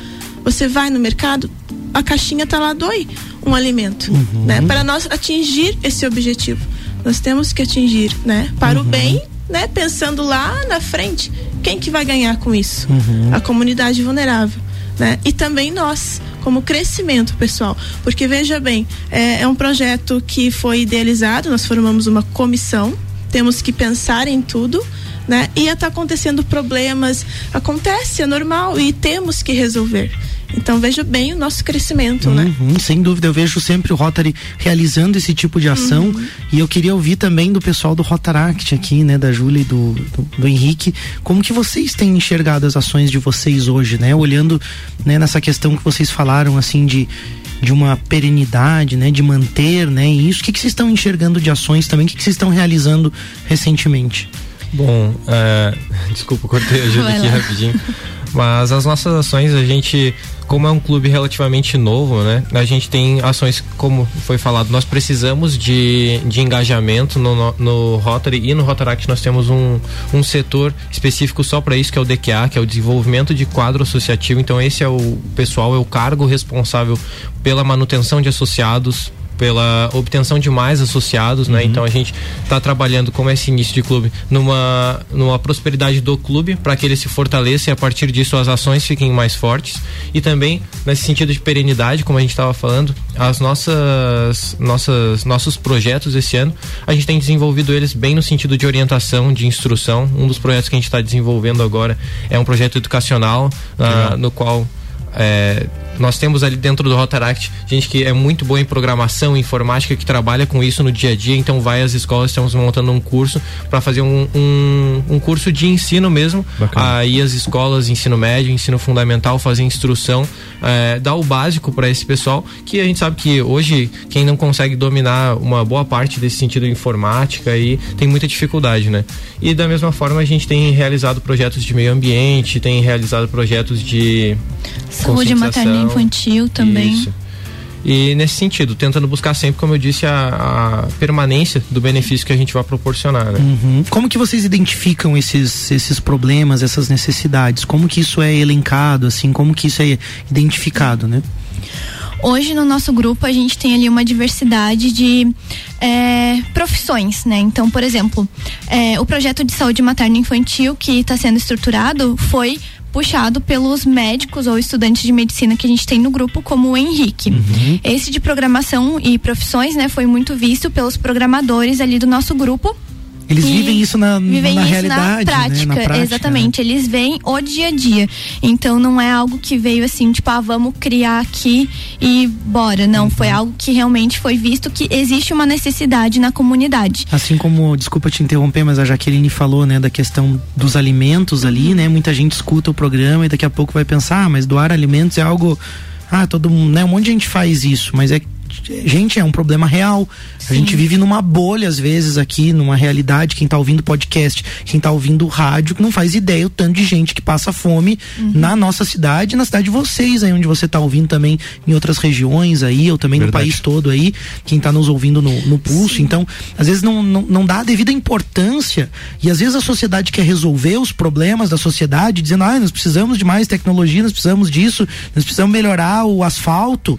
Você vai no mercado, a caixinha tá lá doe um alimento, uhum. né, para nós atingir esse objetivo. Nós temos que atingir, né, para uhum. o bem, né, pensando lá na frente, quem que vai ganhar com isso? Uhum. A comunidade vulnerável, né? E também nós, como crescimento pessoal. Porque veja bem, é, é, um projeto que foi idealizado, nós formamos uma comissão, temos que pensar em tudo, né? Ia estar tá acontecendo problemas, acontece, é normal e temos que resolver. Então veja bem o nosso crescimento, né? uhum, né? Sem dúvida, eu vejo sempre o Rotary realizando esse tipo de ação uhum. e eu queria ouvir também do pessoal do Rotaract aqui, né? Da Júlia e do, do, do, Henrique, como que vocês têm enxergado as ações de vocês hoje, né? Olhando né, nessa questão que vocês falaram, assim, de de uma perenidade, né, de manter, né, e isso, o que, que vocês estão enxergando de ações também, o que, que vocês estão realizando recentemente? Bom, é, (laughs) desculpa, cortei a Júlia aqui rapidinho. Mas as nossas ações, a gente, como é um clube relativamente novo, né? A gente tem ações, como foi falado, nós precisamos de, de engajamento no, no, no Rotary e no Rotaract nós temos um, um setor específico só para isso, que é o DQA, que é o desenvolvimento de quadro associativo. Então esse é o pessoal, é o cargo responsável pela manutenção de associados, pela obtenção de mais associados, né? uhum. Então a gente está trabalhando como esse início de clube numa numa prosperidade do clube para que ele se fortaleça e a partir disso as ações fiquem mais fortes e também nesse sentido de perenidade, como a gente estava falando, as nossas nossas nossos projetos esse ano a gente tem desenvolvido eles bem no sentido de orientação, de instrução. Um dos projetos que a gente está desenvolvendo agora é um projeto educacional uh, no qual é, nós temos ali dentro do Rotaract gente que é muito boa em programação, informática, que trabalha com isso no dia a dia, então vai às escolas, estamos montando um curso para fazer um, um, um, curso de ensino mesmo. Bacana. Aí as escolas, ensino médio, ensino fundamental, fazer instrução, é, dar o básico para esse pessoal, que a gente sabe que hoje quem não consegue dominar uma boa parte desse sentido de informática aí tem muita dificuldade, né? E da mesma forma a gente tem realizado projetos de meio ambiente, tem realizado projetos de saúde materna infantil também. Isso. E nesse sentido, tentando buscar sempre, como eu disse, a, a permanência do benefício que a gente vai proporcionar. Né? Uhum. Como que vocês identificam esses, esses problemas, essas necessidades? Como que isso é elencado, assim? Como que isso é identificado, né? Hoje no nosso grupo a gente tem ali uma diversidade de é, profissões, né? Então, por exemplo, é, o projeto de saúde materno infantil que está sendo estruturado foi puxado pelos médicos ou estudantes de medicina que a gente tem no grupo, como o Henrique. Uhum. Esse de programação e profissões, né, foi muito visto pelos programadores ali do nosso grupo eles vivem isso na, vivem na isso realidade, na prática, né? na prática, exatamente. Eles veem o dia a dia. Então não é algo que veio assim, tipo, ah, vamos criar aqui e bora. Não, uhum. foi algo que realmente foi visto que existe uma necessidade na comunidade. Assim como, desculpa te interromper, mas a Jaqueline falou, né, da questão dos alimentos ali, né? Muita gente escuta o programa e daqui a pouco vai pensar, ah, mas doar alimentos é algo ah, todo mundo, né? Um monte de gente faz isso, mas é gente, é um problema real. Sim. A gente vive numa bolha, às vezes, aqui, numa realidade. Quem tá ouvindo podcast, quem tá ouvindo rádio, não faz ideia o tanto de gente que passa fome uhum. na nossa cidade, na cidade de vocês, aí onde você tá ouvindo também em outras regiões aí, ou também Verdade. no país todo aí, quem tá nos ouvindo no, no pulso. Sim. Então, às vezes não, não, não dá a devida importância e às vezes a sociedade quer resolver os problemas da sociedade, dizendo, ah, nós precisamos de mais tecnologia, nós precisamos disso, nós precisamos melhorar o asfalto.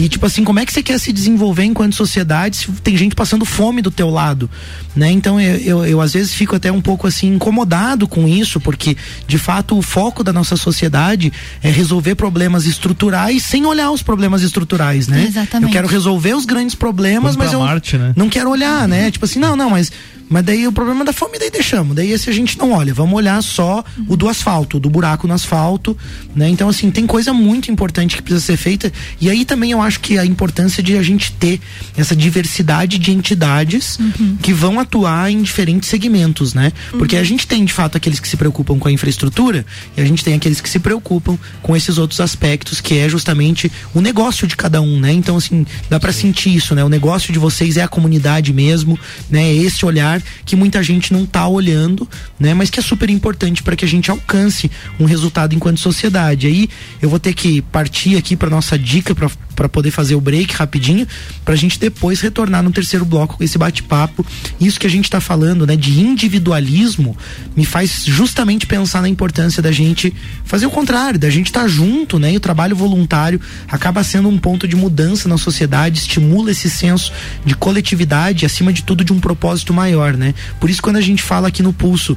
E tipo assim, como é que você quer se desenvolver enquanto sociedade se tem gente passando fome do teu lado, né? Então eu, eu, eu, às vezes fico até um pouco assim incomodado com isso, porque de fato o foco da nossa sociedade é resolver problemas estruturais sem olhar os problemas estruturais, né? Exatamente. Eu quero resolver os grandes problemas, mas eu Marte, né? não quero olhar, né? Tipo assim, não, não, mas mas daí o problema da fome daí deixamos. Daí esse a gente não olha. Vamos olhar só o do asfalto, do buraco no asfalto, né? Então assim, tem coisa muito importante que precisa ser feita. E aí também eu acho que a importância de a gente ter essa diversidade de entidades uhum. que vão atuar em diferentes segmentos, né? Porque uhum. a gente tem de fato aqueles que se preocupam com a infraestrutura e a gente tem aqueles que se preocupam com esses outros aspectos que é justamente o negócio de cada um, né? Então assim, dá para sentir isso, né? O negócio de vocês é a comunidade mesmo, né? Esse olhar que muita gente não está olhando, né? Mas que é super importante para que a gente alcance um resultado enquanto sociedade. Aí eu vou ter que partir aqui para nossa dica para poder fazer o break rapidinho, para a gente depois retornar no terceiro bloco com esse bate-papo. Isso que a gente está falando, né, de individualismo, me faz justamente pensar na importância da gente fazer o contrário, da gente estar tá junto, né? E o trabalho voluntário acaba sendo um ponto de mudança na sociedade, estimula esse senso de coletividade, acima de tudo de um propósito maior né? Por isso quando a gente fala aqui no pulso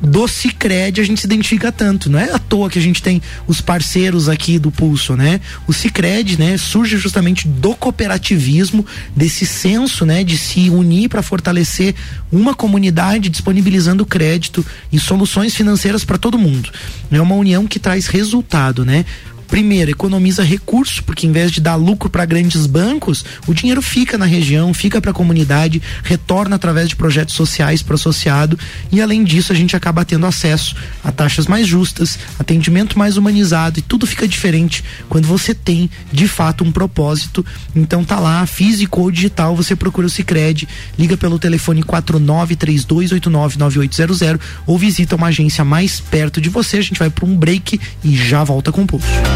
do Cicred a gente se identifica tanto, não é à toa que a gente tem os parceiros aqui do Pulso, né? O Cicred, né, surge justamente do cooperativismo, desse senso, né, de se unir para fortalecer uma comunidade disponibilizando crédito e soluções financeiras para todo mundo. É uma união que traz resultado, né? Primeiro, economiza recurso, porque em vez de dar lucro para grandes bancos, o dinheiro fica na região, fica para a comunidade, retorna através de projetos sociais para o associado e além disso a gente acaba tendo acesso a taxas mais justas, atendimento mais humanizado e tudo fica diferente quando você tem de fato um propósito. Então tá lá, físico ou digital, você procura o Sicredi, liga pelo telefone 4932899800 ou visita uma agência mais perto de você. A gente vai para um break e já volta com o pulso.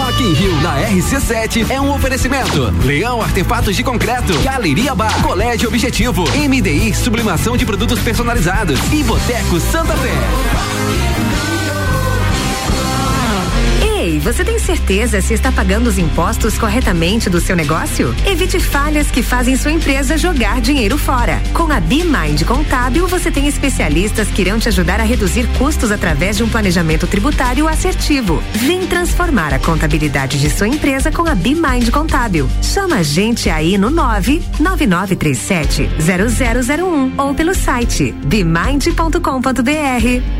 Rock in Rio na RC7 é um oferecimento. Leão Artefatos de Concreto, Galeria Bar, Colégio Objetivo, MDI Sublimação de Produtos Personalizados e Boteco Santa Fé. Você tem certeza se está pagando os impostos corretamente do seu negócio? Evite falhas que fazem sua empresa jogar dinheiro fora. Com a BeMind Contábil, você tem especialistas que irão te ajudar a reduzir custos através de um planejamento tributário assertivo. Vem transformar a contabilidade de sua empresa com a BeMind Contábil. Chama a gente aí no 99937 0001 ou pelo site bemind.com.br.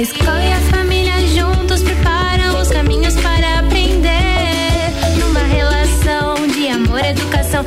escola e a família juntos preparam os caminhos para aprender. Numa relação de amor educação.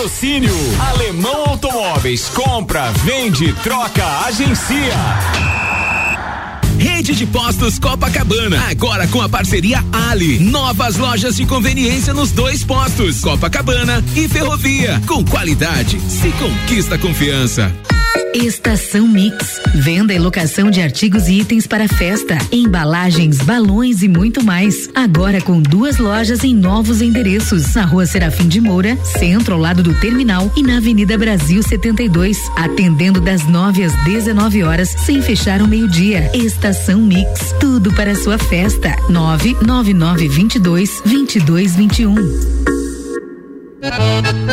Patrocínio Alemão Automóveis. Compra, vende, troca, agencia. Rede de Postos Copacabana, agora com a parceria Ali. Novas lojas de conveniência nos dois postos, Copacabana e Ferrovia. Com qualidade, se conquista confiança. Estação Mix. Venda e locação de artigos e itens para festa, embalagens, balões e muito mais. Agora com duas lojas em novos endereços. Na rua Serafim de Moura, centro ao lado do terminal e na Avenida Brasil 72. Atendendo das 9 às 19 horas, sem fechar o meio-dia. Estação Mix. Tudo para sua festa. 99922 2221.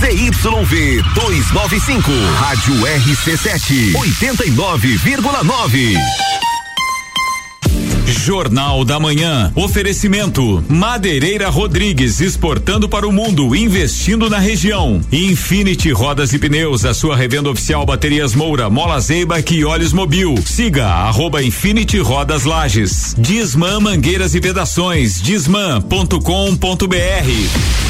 ZYV 295, Rádio RC7, 89,9. Jornal da Manhã. Oferecimento: Madeireira Rodrigues exportando para o mundo, investindo na região. Infinity Rodas e Pneus, a sua revenda oficial Baterias Moura, Mola Zeiba e Olhos Mobil. Siga arroba Infinity Rodas Lages. Disman Mangueiras e Vedações. Disman.com.br.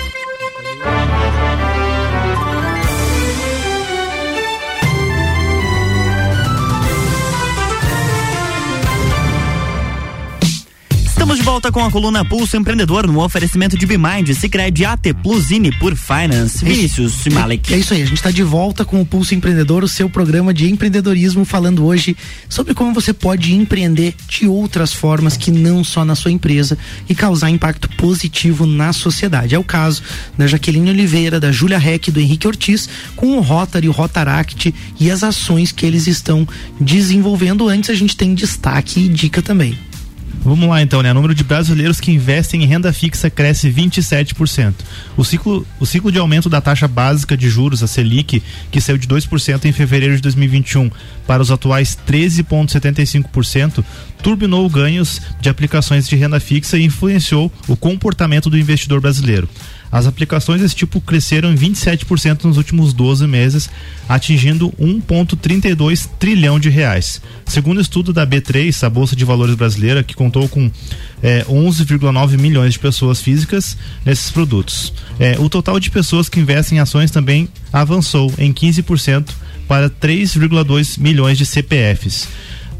Estamos de volta com a coluna Pulso Empreendedor no oferecimento de Bimind, Cicred, AT Plus e por Finance. Vinícius é, Malek. É isso aí, a gente está de volta com o Pulso Empreendedor, o seu programa de empreendedorismo, falando hoje sobre como você pode empreender de outras formas que não só na sua empresa e causar impacto positivo na sociedade. É o caso da Jaqueline Oliveira, da Júlia Reck e do Henrique Ortiz, com o Rotary, o Rotaract e as ações que eles estão desenvolvendo. Antes a gente tem destaque e dica também. Vamos lá então, né? O número de brasileiros que investem em renda fixa cresce 27%. O ciclo, o ciclo de aumento da taxa básica de juros, a Selic, que saiu de 2% em fevereiro de 2021 para os atuais 13,75%, turbinou ganhos de aplicações de renda fixa e influenciou o comportamento do investidor brasileiro. As aplicações desse tipo cresceram em 27% nos últimos 12 meses, atingindo 1,32 trilhão de reais. Segundo o estudo da B3, a Bolsa de Valores brasileira, que contou com é, 11,9 milhões de pessoas físicas nesses produtos. É, o total de pessoas que investem em ações também avançou em 15% para 3,2 milhões de CPFs.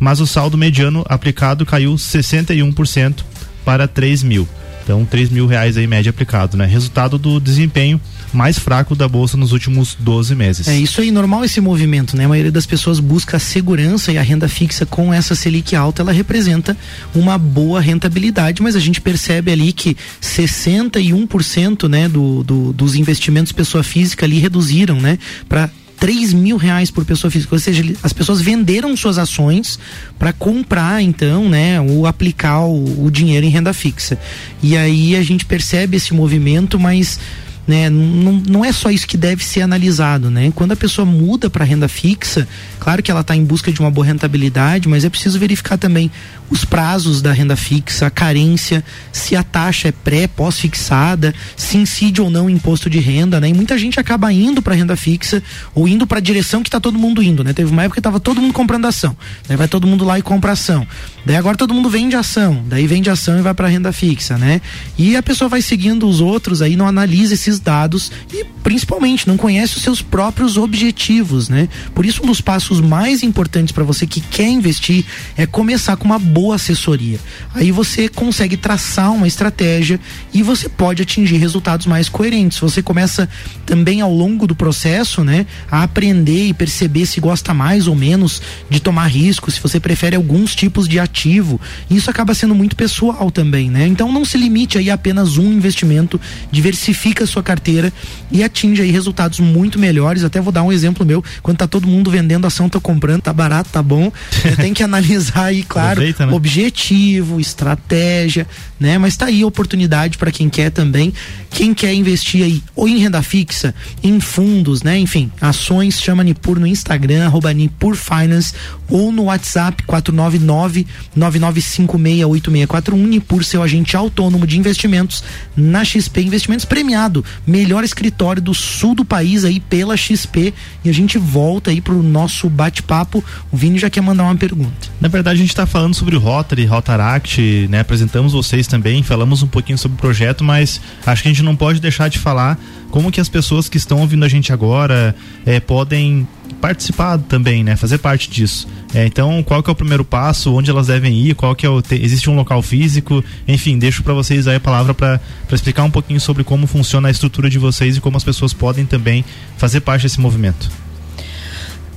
Mas o saldo mediano aplicado caiu 61% para 3 mil. Então, 3 mil reais aí média aplicado, né? Resultado do desempenho mais fraco da bolsa nos últimos 12 meses. É isso aí, normal esse movimento, né? A maioria das pessoas busca a segurança e a renda fixa com essa Selic alta, ela representa uma boa rentabilidade, mas a gente percebe ali que 61% né, do, do, dos investimentos pessoa física ali reduziram, né? Para 3 mil reais por pessoa física. Ou seja, as pessoas venderam suas ações para comprar, então, né, ou aplicar o, o dinheiro em renda fixa. E aí a gente percebe esse movimento, mas né? Não, não é só isso que deve ser analisado, né? Quando a pessoa muda para renda fixa, claro que ela está em busca de uma boa rentabilidade, mas é preciso verificar também os prazos da renda fixa, a carência, se a taxa é pré, pós-fixada, se incide ou não imposto de renda, né? E muita gente acaba indo para renda fixa ou indo para a direção que está todo mundo indo, né? Teve uma época que estava todo mundo comprando ação, daí vai todo mundo lá e compra ação. Daí agora todo mundo vende ação, daí vende ação e vai para renda fixa, né? E a pessoa vai seguindo os outros aí, não analisa esses dados e principalmente não conhece os seus próprios objetivos, né? Por isso um dos passos mais importantes para você que quer investir é começar com uma boa assessoria. Aí você consegue traçar uma estratégia e você pode atingir resultados mais coerentes. Você começa também ao longo do processo, né, a aprender e perceber se gosta mais ou menos de tomar risco, se você prefere alguns tipos de ativo. Isso acaba sendo muito pessoal também, né? Então não se limite aí a apenas um investimento, diversifica a sua carteira e atinge aí resultados muito melhores. Até vou dar um exemplo meu, quando tá todo mundo vendendo ação, tô comprando, tá barato, tá bom. (laughs) Tem que analisar aí, claro, né? Objetivo, estratégia, né? Mas tá aí a oportunidade para quem quer também, quem quer investir aí ou em renda fixa, em fundos, né? Enfim, ações, chama Nipur no Instagram, arroba Nipur Finance ou no WhatsApp 499 99568641 Nipur, seu agente autônomo de investimentos na XP Investimentos premiado, melhor escritório do sul do país aí pela XP e a gente volta aí pro nosso bate-papo. O Vini já quer mandar uma pergunta. Na verdade, a gente está falando sobre o Rotary, Rotaract, né? Apresentamos vocês também, falamos um pouquinho sobre o projeto, mas acho que a gente não pode deixar de falar como que as pessoas que estão ouvindo a gente agora eh, podem participar também, né? Fazer parte disso. É, então, qual que é o primeiro passo? Onde elas devem ir? Qual que é o te... existe um local físico? Enfim, deixo para vocês aí a palavra para explicar um pouquinho sobre como funciona a estrutura de vocês e como as pessoas podem também fazer parte desse movimento.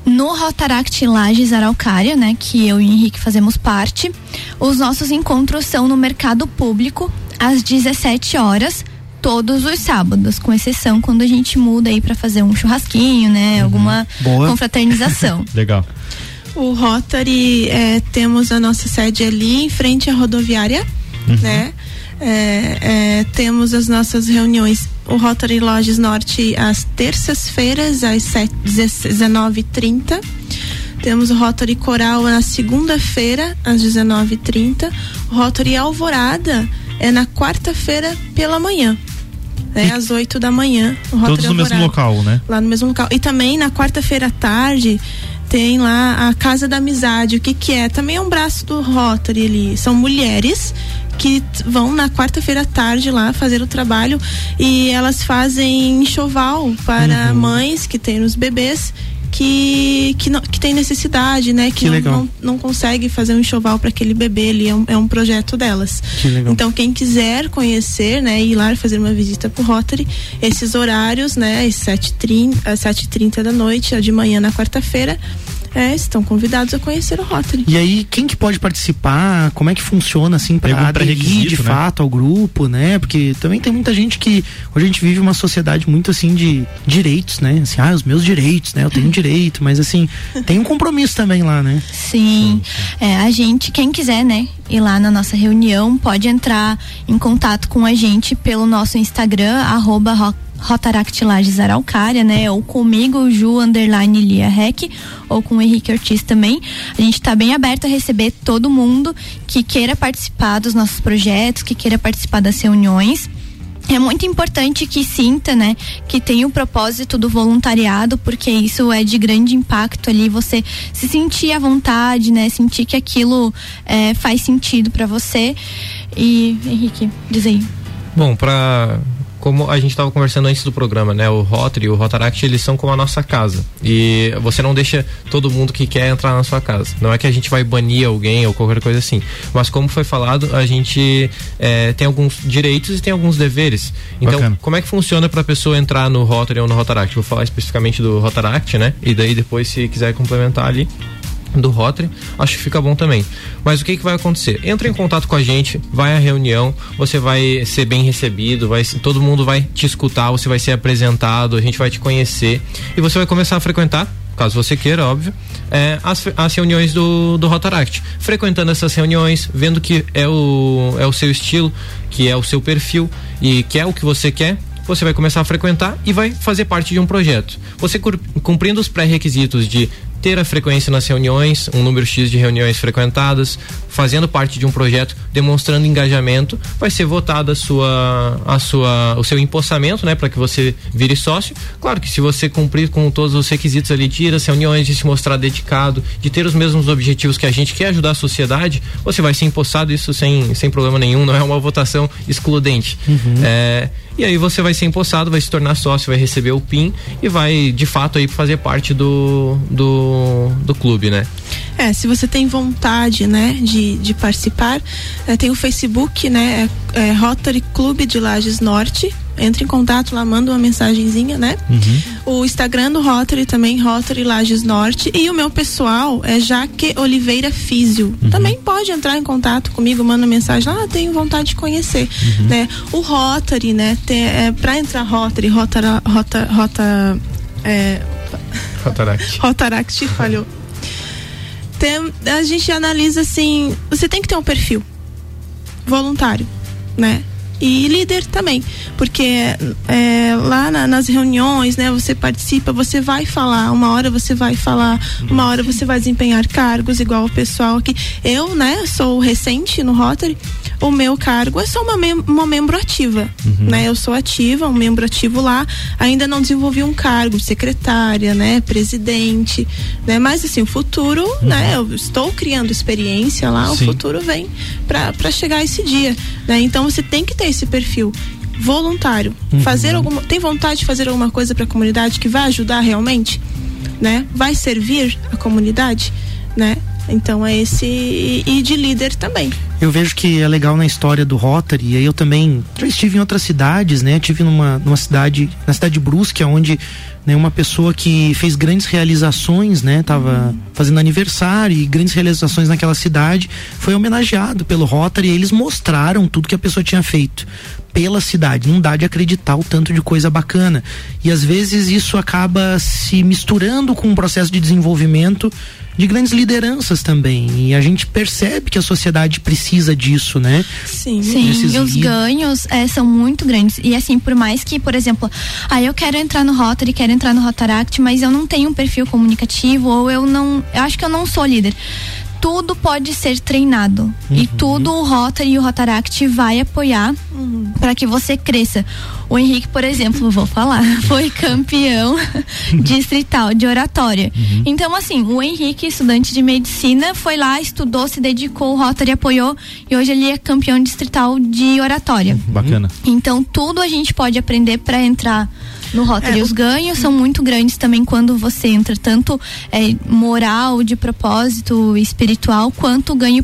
No Rotaract Lages Araucária, né, que eu e o Henrique fazemos parte, os nossos encontros são no mercado público às 17 horas todos os sábados, com exceção quando a gente muda aí para fazer um churrasquinho, né? Uhum. Alguma Boa. confraternização. (laughs) Legal. O Rotary, é, temos a nossa sede ali em frente à rodoviária, uhum. né? É, é, temos as nossas reuniões, o Rotary Lojas Norte às terças-feiras, às 19h30. Temos o Rotary Coral na segunda-feira, às 19h30. O Rotary Alvorada é na quarta-feira pela manhã né, às 8 da manhã. Todos no mesmo local, né? Lá no mesmo local. E também na quarta-feira à tarde tem lá a Casa da Amizade. O que que é? Também é um braço do Rotary ali. São mulheres que vão na quarta-feira à tarde lá fazer o trabalho e elas fazem enxoval para uhum. mães que têm os bebês que, que, não, que tem necessidade, né? Que, Que não, não, não consegue fazer um enxoval para aquele bebê ali. É um, é um projeto delas. Que. Então, quem quiser conhecer, né, ir lá fazer uma visita pro Rotary, esses horários, né, às 7h30, às 7h30 da noite, de manhã na quarta-feira, é, estão convidados a conhecer o Rotary. E aí, quem que pode participar? Como é que funciona, assim, para aderir de né? fato ao grupo, né? Porque também tem muita gente que. Hoje a gente vive uma sociedade muito, assim, de direitos, né? Assim, ah, os meus direitos, né? Eu tenho (laughs) direito, mas, assim, tem um compromisso também lá, né? Sim, É, a gente, quem quiser, né, ir lá na nossa reunião, pode entrar em contato com a gente pelo nosso Instagram, arroba Araucária, né, ou comigo, Ju, underline Lia Rec, ou com o Henrique Ortiz também. A gente está bem aberto a receber todo mundo que queira participar dos nossos projetos, que queira participar das reuniões. É muito importante que sinta, né, que tem o propósito do voluntariado, porque isso é de grande impacto ali, você se sentir à vontade, né, sentir que aquilo é, faz sentido para você. E, Henrique, diz aí. Bom, pra. Como a gente estava conversando antes do programa, né? O Rotary e o Rotaract, eles são como a nossa casa. E você não deixa todo mundo que quer entrar na sua casa. Não é que a gente vai banir alguém ou qualquer coisa assim. Mas como foi falado, a gente eh, tem alguns direitos e tem alguns deveres. Então, Bacana. como é que funciona para a pessoa entrar no Rotary ou no Rotaract? Vou falar especificamente do Rotaract, né? E daí depois, se quiser complementar ali do Rotary, acho que fica bom também. Mas o que, que vai acontecer? Entra em contato com a gente, vai à reunião, você vai ser bem recebido, vai, todo mundo vai te escutar, você vai ser apresentado, a gente vai te conhecer e você vai começar a frequentar. Caso você queira, óbvio, é, as, as reuniões do, do Rotaract. Frequentando essas reuniões, vendo que é o, é o seu estilo, que é o seu perfil e que é o que você quer, você vai começar a frequentar e vai fazer parte de um projeto. Você cumprindo os pré-requisitos de ter a frequência nas reuniões, um número X de reuniões frequentadas, fazendo parte de um projeto, demonstrando engajamento, vai ser votada a sua, a sua, o seu empossamento, né, para que você vire sócio. Claro que se você cumprir com todos os requisitos ali, de ir às reuniões, de se mostrar dedicado, de ter os mesmos objetivos que a gente quer ajudar a sociedade, você vai ser empossado isso sem, sem problema nenhum, não é uma votação excludente. É, e aí você vai ser empossado, vai se tornar sócio, vai receber o PIN e vai, de fato, aí fazer parte do, do, do clube, né? É, se você tem vontade, né, de, de participar, eh, tem o Facebook, né, é, é Rotary Clube de Lages Norte. Entre em contato lá, manda uma mensagenzinha, né? O Instagram do Rotary também, Rotary Lages Norte. E o meu pessoal é Jaque Oliveira Físio. Também pode entrar em contato comigo, manda mensagem. Ah, tenho vontade de conhecer. Né? O Rotary, né? Tem, é, pra entrar Rotary, Rota. Rota, rota é, Rotaract. (laughs) Rotaract falhou. Tem, a gente analisa assim, você tem que ter um perfil voluntário, né? E líder também, porque é, lá na- nas reuniões, né, você participa, você vai falar, uma hora você vai falar, uma hora você vai desempenhar cargos, igual o pessoal aqui. Eu, né, sou recente no Rotary, o meu cargo é só uma, mem uma membro ativa, né? Eu sou ativa, um membro ativo lá, ainda não desenvolvi um cargo, secretária, né, presidente, né? Mas assim, o futuro, né, eu estou criando experiência lá, o Sim. futuro vem para chegar esse dia, né? Então você tem que ter esse perfil voluntário, fazer alguma, tem vontade de fazer alguma coisa para a comunidade que vai ajudar realmente, né? Vai servir a comunidade, né? Então é esse e de líder também. Eu vejo que é legal na história do Rotary, eu também já estive em outras cidades, né? Tive numa, numa cidade, na cidade de Brusque, onde né, uma pessoa que fez grandes realizações, né? Tava fazendo aniversário e grandes realizações naquela cidade, foi homenageado pelo Rotary e eles mostraram tudo que a pessoa tinha feito pela cidade. Não dá de acreditar o tanto de coisa bacana. E às vezes isso acaba se misturando com um processo de desenvolvimento de grandes lideranças também. E a gente percebe que a sociedade precisa disso, né? Sim, Sim, Desses e os ganhos é, são muito grandes. E assim, por mais que, por exemplo, ah, eu quero entrar no Rotary, quero entrar no Rotaract, mas eu não tenho um perfil comunicativo, ou eu não. Eu acho que eu não sou líder. Tudo pode ser treinado uhum. e tudo o Rotary e o Rotaract vai apoiar uhum. para que você cresça. O Henrique, por exemplo, vou falar, (laughs) foi campeão (laughs) distrital de oratória. Uhum. Então, assim, o Henrique, estudante de medicina, foi lá, estudou, se dedicou, o Rotary apoiou e hoje ele é campeão distrital de oratória. Bacana. Então, tudo a gente pode aprender para entrar no Rotary. É, Os ganhos são muito grandes também quando você entra, tanto é, moral, de propósito, espiritual, quanto ganho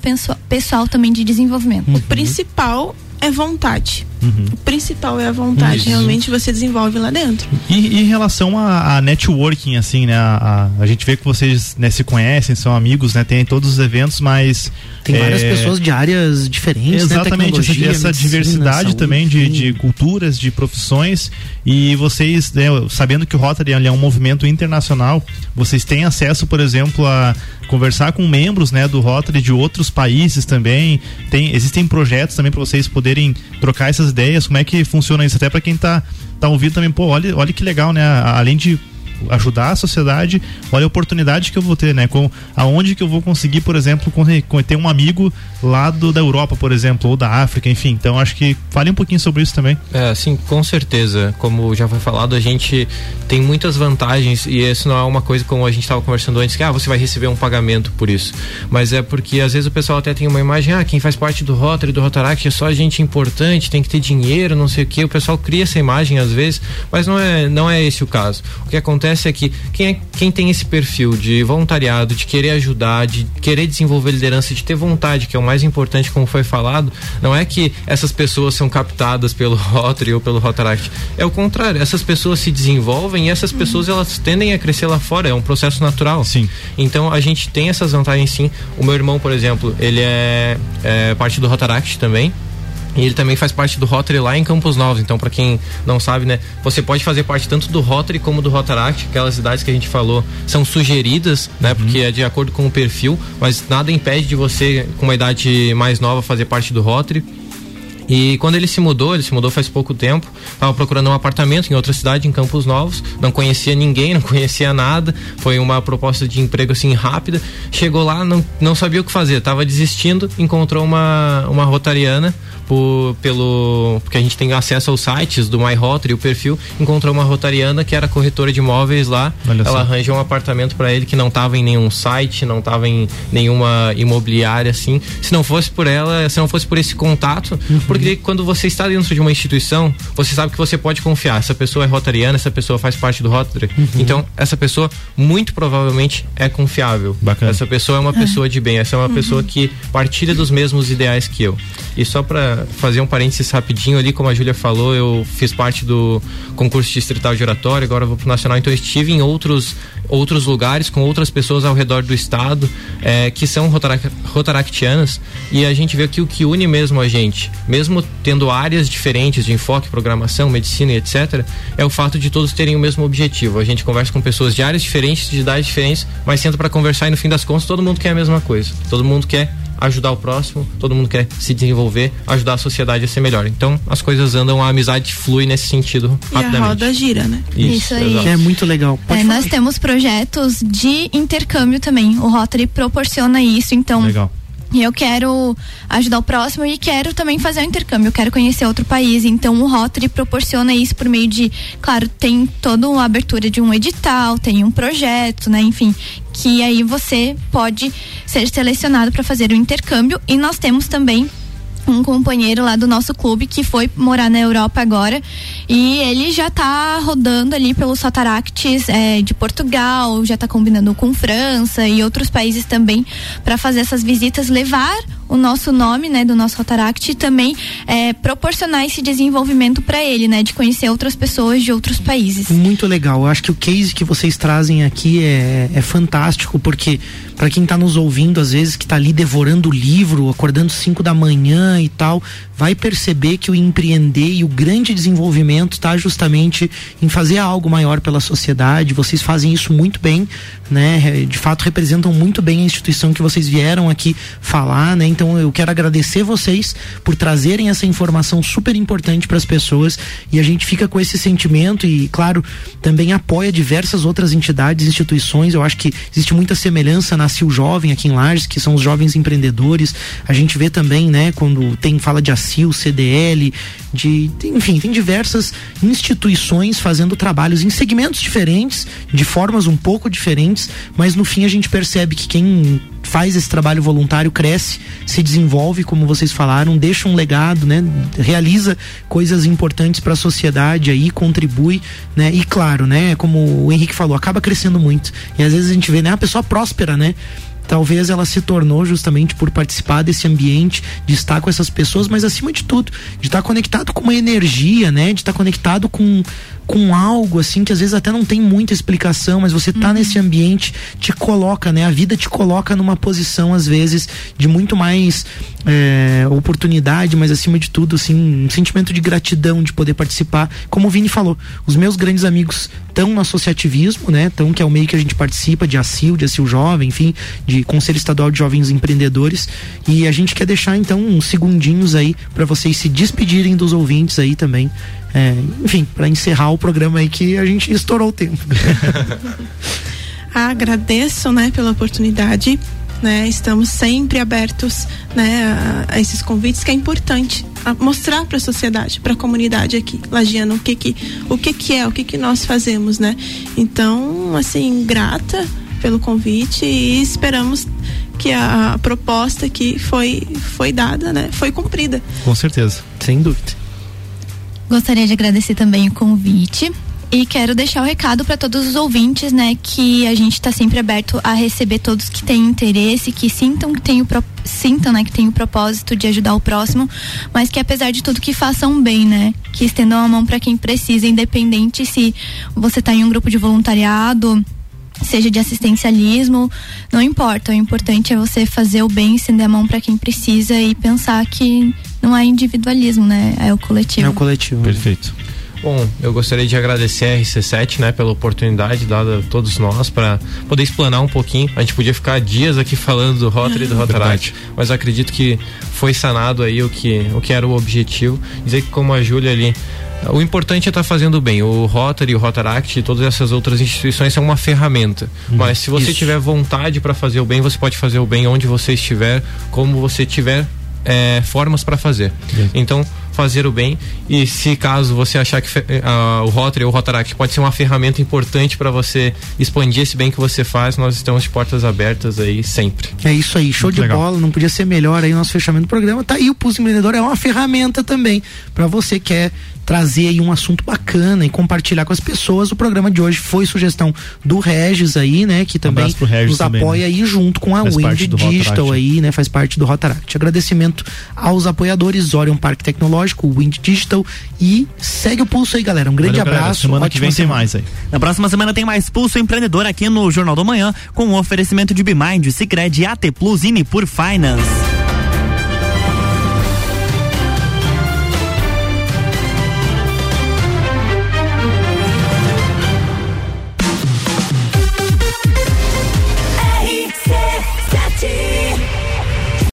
pessoal também de desenvolvimento. Uhum. O principal é vontade. Uhum. O principal é a vontade, Isso. realmente você desenvolve lá dentro. E, e em relação a, a, networking, assim, né? A, a, a, gente vê que vocês né, se conhecem, são amigos, né? Tem todos os eventos, mas. Tem é... várias pessoas de áreas diferentes. Né, Exatamente, né? essa, essa medicina, diversidade saúde, também de, de, culturas, de profissões. E vocês, né, sabendo que o Rotary é um movimento internacional, vocês têm acesso, por exemplo, a conversar com membros né, do Rotary de outros países também. Tem, existem projetos também para vocês poderem trocar essas ideias, como é que funciona isso, até para quem está tá ouvindo também, pô, olha, olha que legal, né? Além de ajudar a sociedade, olha a oportunidade que eu vou ter, né? Com aonde que eu vou conseguir, por exemplo, ter um amigo lá do, da Europa, por exemplo, ou da África, enfim. Então acho que fale um pouquinho sobre isso também. É, sim, com certeza. Como já foi falado, a gente tem muitas vantagens e isso não é uma coisa como a gente estava conversando antes, que ah, você vai receber um pagamento por isso. Mas é porque às vezes o pessoal até tem uma imagem, ah, quem faz parte do Rotary, do Rotaract é só gente importante, tem que ter dinheiro, não sei o que. O pessoal cria essa imagem às vezes, mas não é, não é esse o caso. O que acontece é que quem, é, quem tem esse perfil de voluntariado, de querer ajudar, de querer desenvolver liderança, de ter vontade, que é o mais importante, como foi falado, não é que essas pessoas são captadas pelo (laughs) Rotary ou pelo Rotaract. É o contrário, essas pessoas se desenvolvem e essas pessoas uhum. elas tendem a crescer lá fora, é um processo natural. Sim. Então a gente tem essas vantagens sim. O meu irmão, por exemplo, ele é, é parte do Rotaract também. E ele também faz parte do Rotary lá em Campos Novos. Então, para quem não sabe, né, você pode fazer parte tanto do Rotary como do Rotaract. Aquelas idades que a gente falou são sugeridas, né, uhum. porque é de acordo com o perfil, mas nada impede de você, com uma idade mais nova, fazer parte do Rotary. E quando ele se mudou, ele se mudou faz pouco tempo, estava procurando um apartamento em outra cidade, em Campos Novos, não conhecia ninguém, (laughs) não conhecia nada, foi uma proposta de emprego assim rápida. Chegou lá, não, não sabia o que fazer, estava desistindo, encontrou uma, uma rotariana por, pelo porque a gente tem acesso aos sites do MyRotary, o perfil, encontrou uma rotariana que era corretora de imóveis lá. Olha ela só. arranja um apartamento para ele que não estava em nenhum site, não estava em nenhuma imobiliária assim. Se não fosse por ela, se não fosse por esse contato, uhum. porque quando você está dentro de uma instituição, você sabe que você pode confiar. Essa pessoa é rotariana, essa pessoa faz parte do Rotary. Uhum. Então, essa pessoa muito provavelmente é confiável. Bacana. Essa pessoa é uma é. pessoa de bem, essa é uma uhum. pessoa que partilha dos mesmos ideais que eu. E só para fazer um parênteses rapidinho ali, como a Júlia falou, eu fiz parte do concurso distrital de oratório, agora vou pro nacional, então eu estive em outros outros lugares com outras pessoas ao redor do estado é, que são rotarac rotaractianas e a gente vê que o que une mesmo a gente, mesmo tendo áreas diferentes de enfoque, programação, medicina e etc, é o fato de todos terem o mesmo objetivo. A gente conversa com pessoas de áreas diferentes, de idades diferentes, mas senta para conversar e no fim das contas todo mundo quer a mesma coisa. Todo mundo quer ajudar o próximo, todo mundo quer se desenvolver, ajudar a sociedade a ser melhor. Então as coisas andam, a amizade flui nesse sentido e rapidamente. a roda gira, né? Isso, Isso aí. É muito legal. É, nós temos projetos de intercâmbio também. O Rotary proporciona isso, então. Legal e eu quero ajudar o próximo e quero também fazer o intercâmbio, eu quero conhecer outro país. Então o Rotary proporciona isso por meio de, claro, tem toda uma abertura de um edital, tem um projeto, né, enfim, que aí você pode ser selecionado para fazer o intercâmbio e nós temos também um companheiro lá do nosso clube que foi morar na Europa agora. E ele já tá rodando ali pelos Sotaractes é, de Portugal, já tá combinando com França e outros países também para fazer essas visitas, levar o nosso nome, né, do nosso Rotaract e também é, proporcionar esse desenvolvimento para ele, né, de conhecer outras pessoas de outros países. Muito legal. Eu acho que o case que vocês trazem aqui é, é fantástico porque para quem está nos ouvindo, às vezes, que está ali devorando o livro, acordando 5 da manhã e tal, vai perceber que o empreender e o grande desenvolvimento está justamente em fazer algo maior pela sociedade. Vocês fazem isso muito bem, né? De fato, representam muito bem a instituição que vocês vieram aqui falar, né? Então eu quero agradecer vocês por trazerem essa informação super importante para as pessoas e a gente fica com esse sentimento e, claro, também apoia diversas outras entidades, instituições. Eu acho que existe muita semelhança na Sil Jovem aqui em Lages, que são os jovens empreendedores. A gente vê também, né, quando tem fala de ACIL, CDL, de, enfim, tem diversas instituições fazendo trabalhos em segmentos diferentes, de formas um pouco diferentes, mas no fim a gente percebe que quem faz esse trabalho voluntário cresce, se desenvolve, como vocês falaram, deixa um legado, né? Realiza coisas importantes para a sociedade aí, contribui, né? E claro, né, como o Henrique falou, acaba crescendo muito. E às vezes a gente vê, né, a pessoa próspera, né? talvez ela se tornou justamente por participar desse ambiente, de estar com essas pessoas, mas acima de tudo, de estar conectado com uma energia, né? De estar conectado com com algo assim que às vezes até não tem muita explicação, mas você tá uhum. nesse ambiente te coloca, né? A vida te coloca numa posição às vezes de muito mais é, oportunidade, mas acima de tudo, assim, um sentimento de gratidão de poder participar. Como o Vini falou, os meus grandes amigos estão no associativismo, né? Tão que é o meio que a gente participa de ACIL, de ACIL Jovem, enfim, de Conselho Estadual de Jovens Empreendedores. E a gente quer deixar então uns segundinhos aí para vocês se despedirem dos ouvintes aí também é, enfim, para encerrar o programa aí que a gente estourou o tempo. (laughs) Agradeço, né, pela oportunidade. Né, estamos sempre abertos né, a, a, esses convites que é importante mostrar para a sociedade, para a comunidade aqui, Lagiana, o que que o que que é, o que que nós fazemos, né? Então, assim, grata pelo convite e esperamos que a, a proposta que foi foi dada, né, foi cumprida. Com certeza, sem dúvida. Gostaria de agradecer também o convite e quero deixar o recado para todos os ouvintes, né, que a gente está sempre aberto a receber todos que têm interesse, que sintam que tem o sintam, né, que tem o propósito de ajudar o próximo, mas que apesar de tudo que façam bem, né, que estendam a mão para quem precisa, independente se você está em um grupo de voluntariado, seja de assistencialismo, não importa. O importante é você fazer o bem, estender a mão para quem precisa e pensar que não é individualismo, né? É o coletivo. É o coletivo. Perfeito. Bom, eu gostaria de agradecer a RC7, né, pela oportunidade dada a todos nós para poder explanar um pouquinho. A gente podia ficar dias aqui falando do Rotary e do Rotaract, mas acredito que foi sanado aí o que, o que era o objetivo. Dizer que como a Júlia ali o importante é estar tá fazendo bem. O Rotary, o Rotaract e todas essas outras instituições são uma ferramenta. Uhum. Mas se você Isso. tiver vontade para fazer o bem, você pode fazer o bem onde você estiver, como você tiver é, formas para fazer. Então, fazer o bem e se caso você achar que uh, o Rotary ou o Rotaract pode ser uma ferramenta importante para você expandir esse bem que você faz, nós estamos de portas abertas aí sempre. É isso aí, show Muito de legal. bola, não podia ser melhor aí o nosso fechamento do programa. Tá aí o Pulso Empreendedor é uma ferramenta também para você que quer trazer aí um assunto bacana e compartilhar com as pessoas. O programa de hoje foi sugestão do Regis aí, né, que também um nos também, apoia né? aí junto com a Wind Digital aí, né, faz parte do Rotaract. Agradecimento aos apoiadores Orion Parque Tecnológico, Wind Digital e segue o pulso aí, galera. Um grande Valeu, abraço. Galera. Semana que vem tem mais aí. Na próxima semana tem mais Pulso Empreendedor aqui no Jornal do Manhã com o um oferecimento de Bimind, Sicredi AT Plus e Nipur Finance.